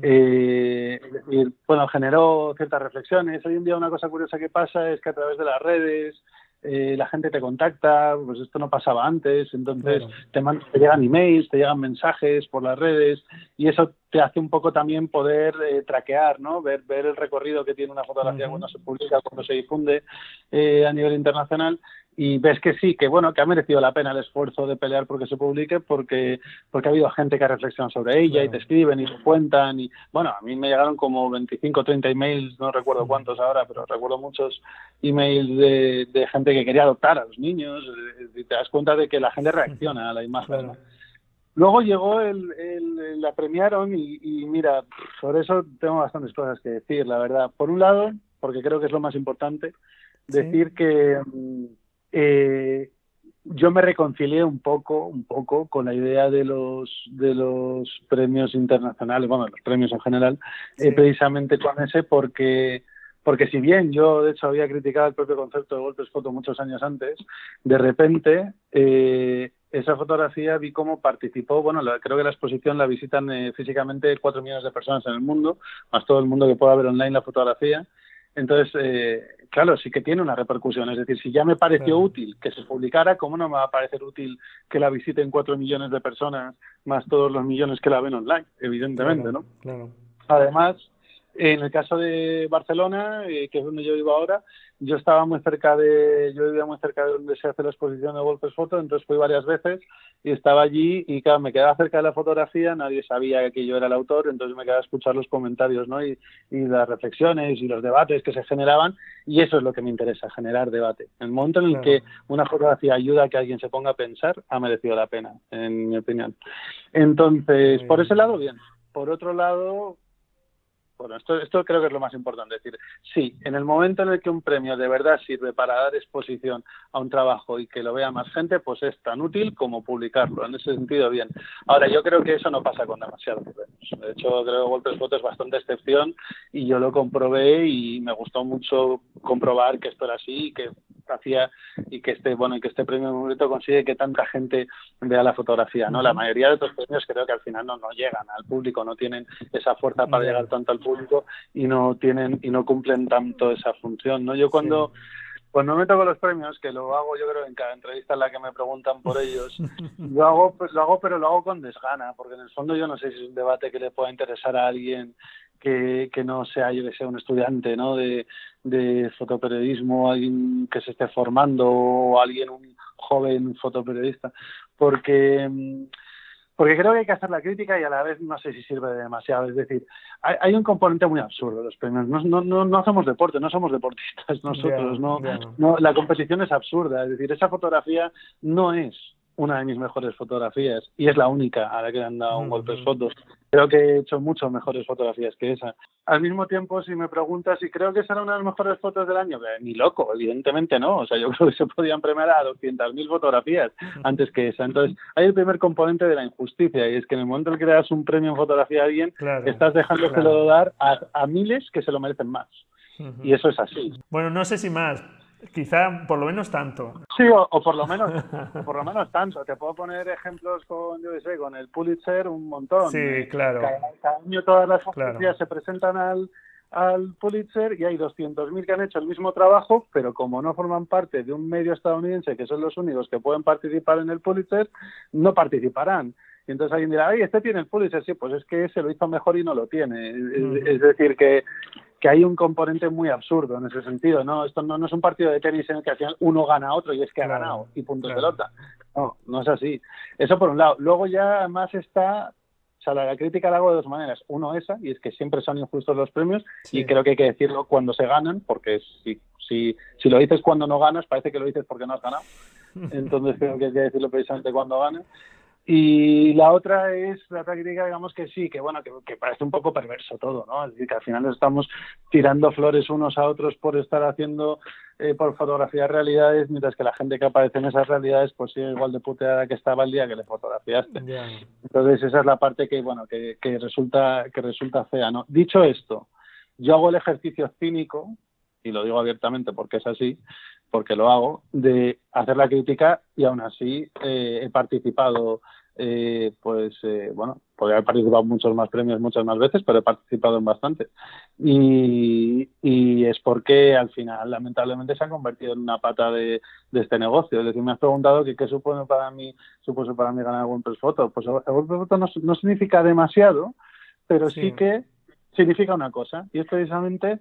Speaker 2: eh, decir, bueno, generó ciertas reflexiones. Hoy en día una cosa curiosa que pasa es que a través de las redes, eh, la gente te contacta, pues esto no pasaba antes, entonces te, te, llegan emails, te llegan mensajes por las redes y eso te hace un poco también poder eh, traquear, ¿no? Ver, ver el recorrido que tiene una fotografía cuando se publica, cuando se difunde eh, a nivel internacional y ves que sí, que bueno, que ha merecido la pena el esfuerzo de pelear porque se publique, porque porque ha habido gente que ha reflexionado sobre ella y te escriben y te cuentan y bueno, a mí me llegaron como 25 30 emails, no recuerdo cuántos ahora, pero recuerdo muchos emails de, de gente que quería adoptar a los niños y te das cuenta de que la gente reacciona a la imagen. Luego llegó el, el, la premiaron y, y mira, sobre eso tengo bastantes cosas que decir, la verdad. Por un lado, porque creo que es lo más importante, decir que mm, eh, yo me reconcilié un poco, un poco con la idea de los de los premios internacionales, bueno, los premios en general, eh, precisamente con ese porque porque si bien yo de hecho había criticado el propio concepto de golpes foto muchos años antes, de repente eh, esa fotografía vi cómo participó, bueno, creo que la exposición la visitan eh, físicamente cuatro millones de personas en el mundo, más todo el mundo que pueda ver online la fotografía, entonces, eh, claro, sí que tiene una repercusión. Es decir, si ya me pareció útil que se publicara, ¿cómo no me va a parecer útil que la visiten cuatro millones de personas más todos los millones que la ven online? Evidentemente, ¿no? Claro. Además, en el caso de Barcelona, eh, que es donde yo vivo ahora, yo estaba muy cerca de, yo vivía muy cerca de donde se hace la exposición de Golpes Foto, entonces fui varias veces y estaba allí y claro, me quedaba cerca de la fotografía, nadie sabía que yo era el autor, entonces me quedaba a escuchar los comentarios, ¿no? Y, y las reflexiones y los debates que se generaban y eso es lo que me interesa, generar debate. En el momento en el que una fotografía ayuda a que alguien se ponga a pensar, ha merecido la pena, en mi opinión. Entonces, por ese lado, bien. Por otro lado, Bueno, esto, esto creo que es lo más importante. Es decir, sí, en el momento en el que un premio de verdad sirve para dar exposición a un trabajo y que lo vea más gente, pues es tan útil como publicarlo. En ese sentido, bien. Ahora, yo creo que eso no pasa con demasiados premios. De hecho, creo que Golpes Foto es bastante excepción y yo lo comprobé y me gustó mucho comprobar que esto era así y que hacía y que este bueno y que este premio momento consigue que tanta gente vea la fotografía no la mayoría de otros premios creo que al final no no llegan al público no tienen esa fuerza para llegar tanto al público y no tienen y no cumplen tanto esa función no yo cuando Cuando me toco los premios, que lo hago yo creo en cada entrevista en la que me preguntan por ellos, lo hago, pues, lo hago pero lo hago con desgana, porque en el fondo yo no sé si es un debate que le pueda interesar a alguien que, que no sea, yo que sea un estudiante ¿no? de, de fotoperiodismo, alguien que se esté formando o alguien, un joven fotoperiodista, porque porque creo que hay que hacer la crítica y a la vez no sé si sirve demasiado. Es decir, hay, hay un componente muy absurdo de los premios. No, no, no, no, hacemos deporte, no somos deportistas nosotros. no, no, la competición es absurda. Es decir, esa fotografía no es una de mis mejores fotografías y es la única a la que le han dado un golpe de fotos. Creo que he hecho mucho mejores fotografías que esa. Al mismo tiempo, si me preguntas si creo que será una de las mejores fotos del año, eh, ni loco, evidentemente no. O sea, yo creo que se podían premiar a 200.000 fotografías antes que esa. Entonces, hay el primer componente de la injusticia y es que en el momento en que le das un premio en fotografía a alguien, estás dejándoselo dar a, a, miles que se lo merecen más. Y eso es así.
Speaker 1: Bueno, no sé si más, Quizá por lo menos tanto.
Speaker 2: Sí, o, por lo menos por lo menos tanto. Te puedo poner ejemplos con, yo sé, con el Pulitzer un montón.
Speaker 1: Sí, claro.
Speaker 2: Cada, año todas las fotografías se presentan al, al Pulitzer y hay 200.000 que han hecho el mismo trabajo, pero como no forman parte de un medio estadounidense, que son los únicos que pueden participar en el Pulitzer, no participarán. Y entonces alguien dirá, ay, este tiene el Pulitzer, sí, pues es que se lo hizo mejor y no lo tiene. es decir, que que hay un componente muy absurdo en ese sentido, ¿no? Esto no, es un partido de tenis en el que al final uno gana a otro y es que ha ganado y punto de pelota. No, no es así. Eso por un lado. Luego ya más está, o sea, la, crítica la hago de dos maneras. Uno esa, y es que siempre son injustos los premios y creo que hay que decirlo cuando se ganan, porque si, si, si lo dices cuando no ganas, parece que lo dices porque no has ganado. Entonces creo que hay que decirlo precisamente cuando ganas. Y la otra es la crítica, digamos que sí, que bueno, que, parece un poco perverso todo, ¿no? Es decir, que al final estamos tirando flores unos a otros por estar haciendo, eh, por fotografiar realidades, mientras que la gente que aparece en esas realidades, pues sigue igual de puteada que estaba el día que le fotografiaste. Entonces esa es la parte que, bueno, que, que resulta, que resulta fea, ¿no? Dicho esto, yo hago el ejercicio cínico, y lo digo abiertamente porque es así, porque lo hago, de hacer la crítica y aún así eh, he participado, eh, pues eh, bueno, podría haber participado en muchos más premios muchas más veces, pero he participado en bastantes. Y, y es porque al final, lamentablemente, se ha convertido en una pata de, de este negocio. Es decir, me has preguntado que qué supone para mí, supuso para mí ganar el Press Photo. Pues el Press Photo no, no significa demasiado, pero sí. sí que significa una cosa, y es precisamente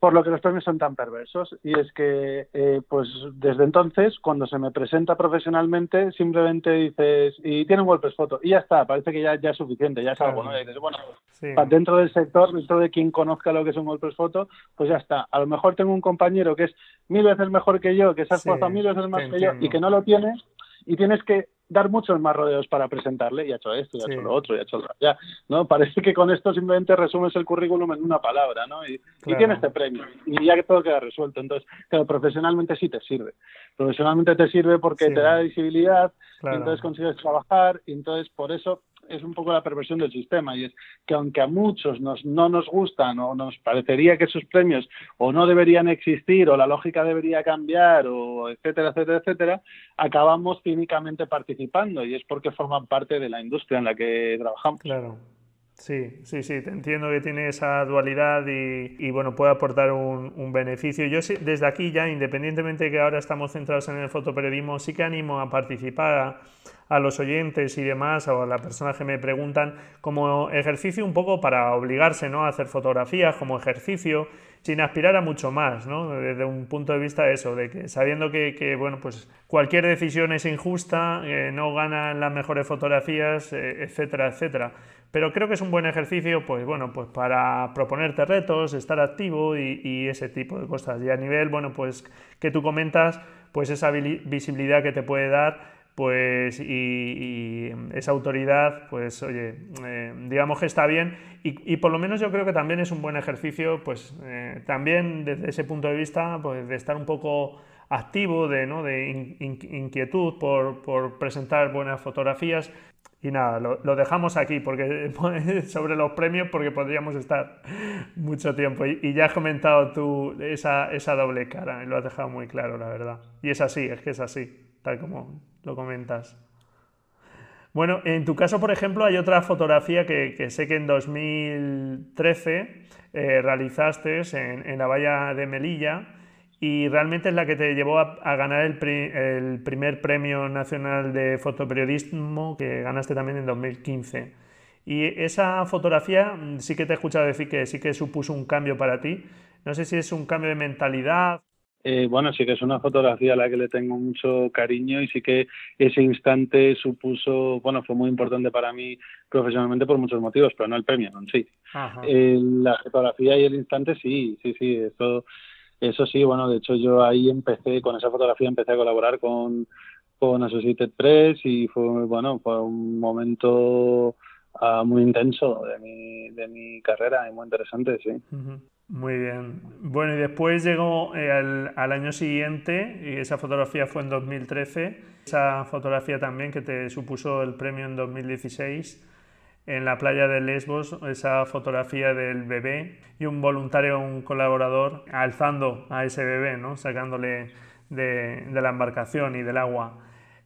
Speaker 2: por lo que los premios son tan perversos. Y es que, eh, pues desde entonces, cuando se me presenta profesionalmente, simplemente dices, y tiene un golpes foto, y ya está, parece que ya, ya es suficiente, ya es algo, ¿no? Y dices, bueno, dentro del sector, dentro de quien conozca lo que es un golpes foto, pues ya está. A lo mejor tengo un compañero que es mil veces mejor que yo, que se ha esforzado mil veces más que yo, y que no lo tiene, y tienes que dar muchos más rodeos para presentarle y ha hecho esto, y ha hecho lo otro, y ha hecho lo ya, ¿no? Parece que con esto simplemente resumes el currículum en una palabra, ¿no? Y, y tienes este premio y ya que todo queda resuelto. Entonces, claro, profesionalmente sí te sirve. Profesionalmente te sirve porque te da visibilidad, y entonces consigues trabajar y entonces por eso es un poco la perversión del sistema y es que aunque a muchos nos, no nos gustan o nos parecería que esos premios o no deberían existir o la lógica debería cambiar o etcétera, etcétera, etcétera, acabamos cínicamente participando y es porque forman parte de la industria en la que trabajamos.
Speaker 1: Claro. Sí, sí, sí, te entiendo que tiene esa dualidad y, y bueno, puede aportar un, un, beneficio. Yo desde aquí ya, independientemente de que ahora estamos centrados en el fotoperiodismo, sí que animo a participar a, a los oyentes y demás, o a las personas que me preguntan, como ejercicio un poco para obligarse ¿no? a hacer fotografías, como ejercicio, sin aspirar a mucho más, ¿no? desde un punto de vista de eso, de que sabiendo que, que bueno, pues cualquier decisión es injusta, eh, no ganan las mejores fotografías, eh, etcétera, etcétera pero creo que es un buen ejercicio, pues bueno, pues para proponerte retos, estar activo y, ese tipo de cosas. Y a nivel, bueno, pues que tú comentas, pues esa visibilidad que te puede dar, pues y, esa autoridad, pues oye, eh, digamos que está bien y, por lo menos yo creo que también es un buen ejercicio, pues eh, también desde ese punto de vista, pues de estar un poco activo, de, ¿no? de inquietud por, por, presentar buenas fotografías. Y nada, lo, dejamos aquí porque sobre los premios porque podríamos estar mucho tiempo. Y, ya has comentado tú esa, esa doble cara, lo has dejado muy claro, la verdad. Y es así, es que es así, tal como lo comentas. Bueno, en tu caso, por ejemplo, hay otra fotografía que, sé que en 2013 eh, realizaste en, la valla de Melilla y realmente es la que te llevó a, ganar el, el, primer premio nacional de fotoperiodismo que ganaste también en 2015. Y esa fotografía mm, sí que te he escuchado decir que sí que supuso un cambio para ti. No sé si es un cambio de mentalidad
Speaker 2: eh, bueno, sí que es una fotografía a la que le tengo mucho cariño y sí que ese instante supuso, bueno, fue muy importante para mí profesionalmente por muchos motivos, pero no el premio en sí. Eh, la fotografía y el instante sí, sí, sí, eso, eso sí, bueno, de hecho yo ahí empecé, con esa fotografía empecé a colaborar con, con Associated Press y fue, bueno, fue un momento ah, muy intenso de mi, de mi carrera y muy interesante, sí.
Speaker 1: Muy bien. Bueno, y después llegó eh, al, año siguiente, y esa fotografía fue en 2013, esa fotografía también que te supuso el premio en 2016 en la playa de Lesbos, esa fotografía del bebé y un voluntario, un colaborador, alzando a ese bebé, sacándole de, la embarcación y del agua.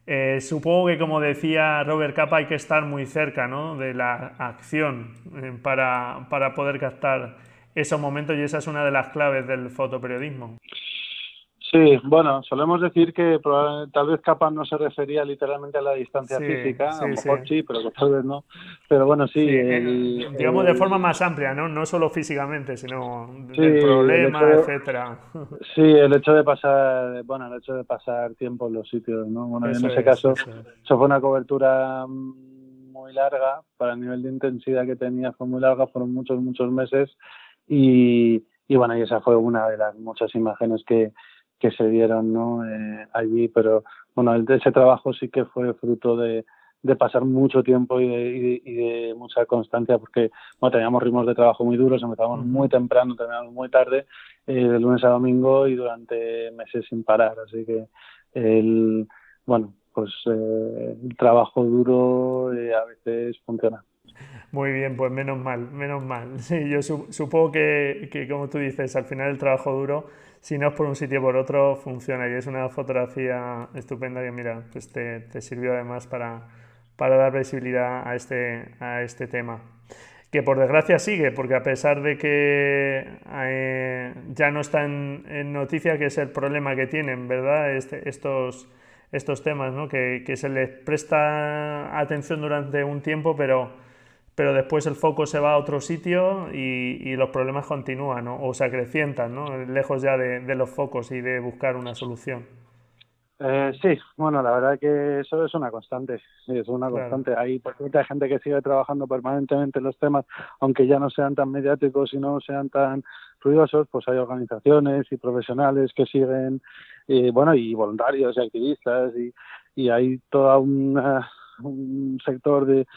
Speaker 1: Eh, supongo que, como decía Robert Capa, hay que estar muy cerca de la acción eh, para poder captar esos momentos y esa es una de las claves del fotoperiodismo.
Speaker 2: Sí, bueno, solemos decir que tal vez Capa no se refería literalmente a la distancia física, a lo mejor sí. pero tal vez no. Pero bueno, sí.
Speaker 1: digamos de forma más amplia, ¿no? No solo físicamente, sino del problema, etcétera.
Speaker 2: Sí, el hecho de pasar, bueno, el hecho de pasar tiempo en los sitios, ¿no? Bueno, en ese caso, eso fue una cobertura muy larga, para el nivel de intensidad que tenía fue muy larga, fueron muchos, muchos meses y, y bueno, y esa fue una de las muchas imágenes que, que se dieron ¿no? Eh, allí, pero bueno, ese trabajo sí que fue fruto de, de pasar mucho tiempo y de, y, de, mucha constancia, porque bueno, teníamos ritmos de trabajo muy duros, empezábamos muy temprano, terminamos muy tarde, eh, de lunes a domingo y durante meses sin parar, así que el, bueno, pues eh, el trabajo duro eh, a veces funciona.
Speaker 1: Muy bien, pues menos mal, menos mal. Sí, yo supongo que, que, como tú dices, al final el trabajo duro, si no es por un sitio o por otro, funciona y es una fotografía estupenda que, mira, pues te, sirvió además para, para dar visibilidad a este, a este tema que por desgracia sigue, porque a pesar de que eh, ya no está en, noticia, que es el problema que tienen, ¿verdad? Este, estos, estos temas, ¿no? que, se les presta atención durante un tiempo, pero pero después el foco se va a otro sitio y, los problemas continúan o se acrecientan, ¿no? lejos ya de, los focos y de buscar una solución.
Speaker 2: Eh, sí, bueno, la verdad que eso es una constante, es una constante. Hay mucha gente que sigue trabajando permanentemente en los temas, aunque ya no sean tan mediáticos y no sean tan ruidosos, pues hay organizaciones y profesionales que siguen, y, bueno, y voluntarios y activistas y, y hay toda una, un sector de,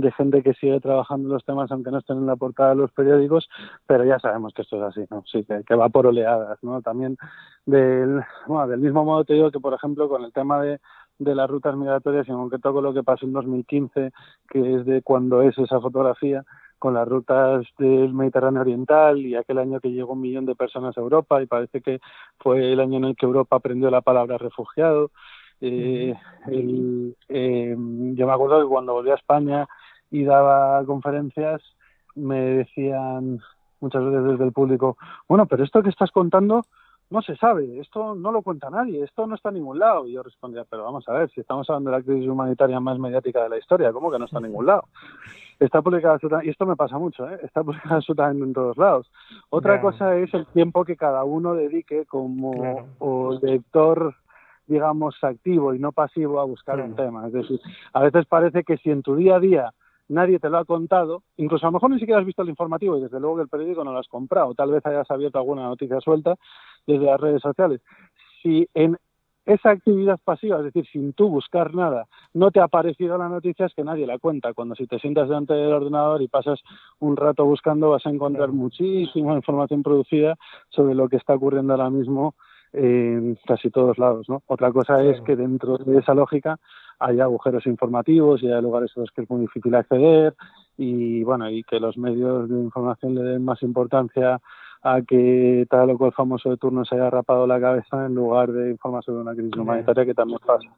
Speaker 2: de gente que sigue trabajando los temas aunque no estén en la portada de los periódicos, pero ya sabemos que esto es así, ¿no? Sí, que, va por oleadas, ¿no? También del, bueno, del mismo modo te digo que, por ejemplo, con el tema de, de las rutas migratorias y en concreto lo que pasó en 2015, que es de cuando es esa fotografía, con las rutas del Mediterráneo Oriental y aquel año que llegó un millón de personas a Europa y parece que fue el año en el que Europa aprendió la palabra refugiado. Eh, el, eh, yo me acuerdo que cuando volví a España y daba conferencias, me decían muchas veces desde el público, bueno, pero esto que estás contando no se sabe, esto no lo cuenta nadie, esto no está en ningún lado. Y yo respondía, pero vamos a ver, si estamos hablando de la crisis humanitaria más mediática de la historia, ¿cómo que no está en ningún lado? Está publicada, y esto me pasa mucho, ¿eh? está publicada absolutamente en todos lados. Otra cosa es el tiempo que cada uno dedique como lector digamos, activo y no pasivo a buscar un tema. Es decir, a veces parece que si en tu día a día nadie te lo ha contado, incluso a lo mejor ni siquiera has visto el informativo y desde luego que el periódico no lo has comprado, tal vez hayas abierto alguna noticia suelta desde las redes sociales. Si en esa actividad pasiva, es decir, sin tú buscar nada, no te ha aparecido la noticia, es que nadie la cuenta. Cuando si te sientas delante del ordenador y pasas un rato buscando, vas a encontrar muchísima información producida sobre lo que está ocurriendo ahora mismo en casi todos lados. ¿no? Otra cosa es que dentro de esa lógica hay agujeros informativos y hay lugares a los que es muy difícil acceder y bueno y que los medios de información le den más importancia a que tal o cual famoso de turno se haya rapado la cabeza en lugar de informar sobre una crisis humanitaria que también pasa.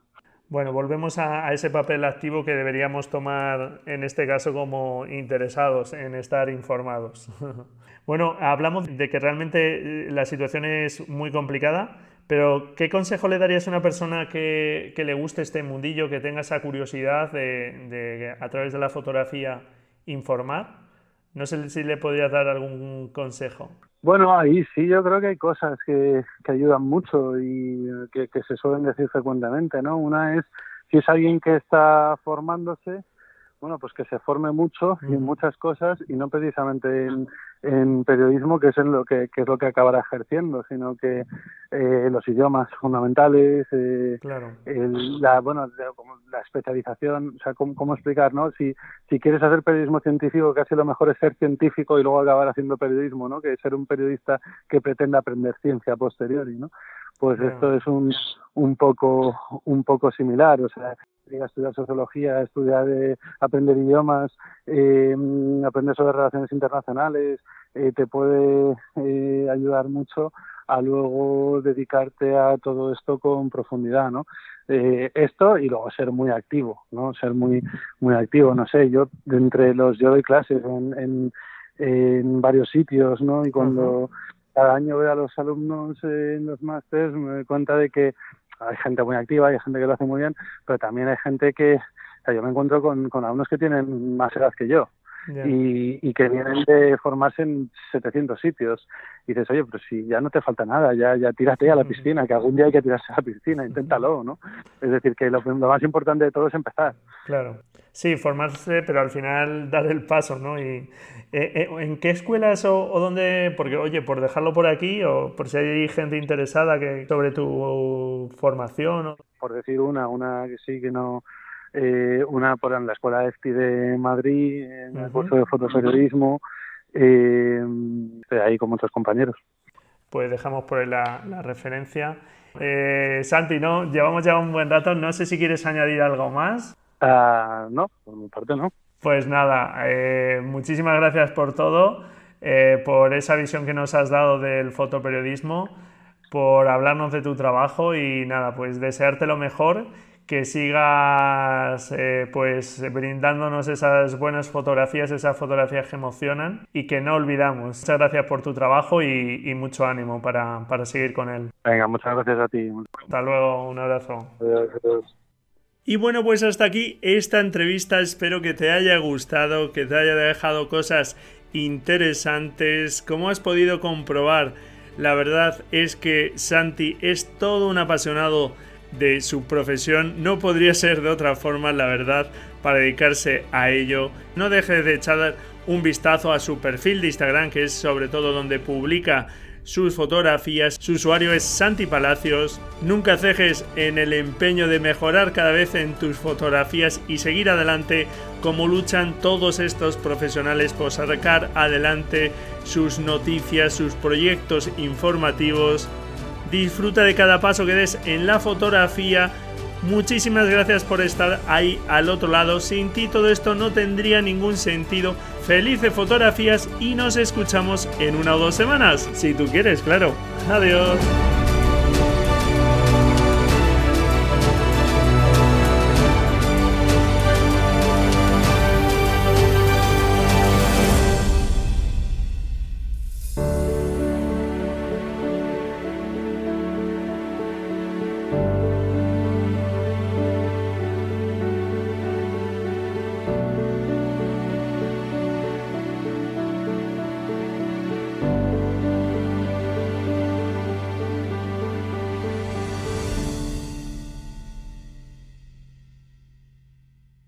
Speaker 1: Bueno, volvemos a, ese papel activo que deberíamos tomar en este caso como interesados en estar informados. bueno, hablamos de que realmente eh, la situación es muy complicada, pero ¿qué consejo le darías a una persona que, le guste este mundillo, que tenga esa curiosidad de, de a través de la fotografía informar? No sé si le podrías dar algún consejo.
Speaker 2: Bueno, ahí sí, yo creo que hay cosas que, que ayudan mucho y que, que se suelen decir frecuentemente, ¿no? Una es, si es alguien que está formándose, bueno, pues que se forme mucho y en muchas cosas y no precisamente en, en periodismo, que es en lo que, es lo que acabará ejerciendo, sino que eh, los idiomas fundamentales, eh, la, bueno, la, especialización, o sea, ¿cómo, explicar, no? Si, si quieres hacer periodismo científico, casi lo mejor es ser científico y luego acabar haciendo periodismo, ¿no? Que ser un periodista que pretenda aprender ciencia posteriori, ¿no? Pues esto es un, un poco un poco similar, o sea, estudiar sociología, estudiar, eh, aprender idiomas, eh, aprender sobre relaciones internacionales, eh, te puede eh, ayudar mucho a luego dedicarte a todo esto con profundidad, ¿no? Eh, esto y luego ser muy activo, ¿no? Ser muy muy activo, no sé, yo de entre los yo doy clases en, en, en varios sitios, ¿no? Y cuando cada año veo a los alumnos en los másteres me doy cuenta de que hay gente muy activa, hay gente que lo hace muy bien, pero también hay gente que, o sea, yo me encuentro con, con alumnos que tienen más edad que yo, y, y, que vienen de formarse en 700 sitios. Y dices, oye, pero si ya no te falta nada, ya, ya tírate a la piscina, que algún día hay que tirarse a la piscina, inténtalo, ¿no? Es decir, que lo, más importante de todo es empezar.
Speaker 1: Claro. Sí, formarse, pero al final dar el paso, ¿no? Y, eh, eh, ¿En qué escuelas o, o, dónde? Porque, oye, por dejarlo por aquí o por si hay gente interesada que sobre tu formación. O...
Speaker 2: Por decir una, una que sí que no eh, una por en la Escuela EFTI de Madrid, en el curso de fotoperiodismo, eh, ahí con muchos compañeros.
Speaker 1: Pues dejamos por ahí la, referencia. Eh, Santi, ¿no? Llevamos ya un buen rato, no sé si quieres añadir algo más.
Speaker 2: Ah, no, por mi parte no.
Speaker 1: Pues nada, eh, muchísimas gracias por todo, eh, por esa visión que nos has dado del fotoperiodismo, por hablarnos de tu trabajo y nada, pues desearte lo mejor que sigas eh, pues brindándonos esas buenas fotografías, esas fotografías que emocionan y que no olvidamos. Muchas gracias por tu trabajo y, mucho ánimo para, seguir con él.
Speaker 2: Venga, muchas gracias a ti.
Speaker 1: Hasta luego, un abrazo.
Speaker 2: Adiós,
Speaker 1: Y bueno, pues hasta aquí esta entrevista. Espero que te haya gustado, que te haya dejado cosas interesantes. Como has podido comprobar, la verdad es que Santi es todo un apasionado de su profesión. No podría ser de otra forma, la verdad, para dedicarse a ello. No dejes de echar un vistazo a su perfil de Instagram, que es sobre todo donde publica sus fotografías. Su usuario es Santi Palacios. Nunca cejes en el empeño de mejorar cada vez en tus fotografías y seguir adelante como luchan todos estos profesionales por sacar adelante sus noticias, sus proyectos informativos Disfruta de cada paso que des en la fotografía. Muchísimas gracias por estar ahí al otro lado. Sin ti todo esto no tendría ningún sentido. Felices fotografías y nos escuchamos en una o dos semanas. Si tú quieres, claro. Adiós.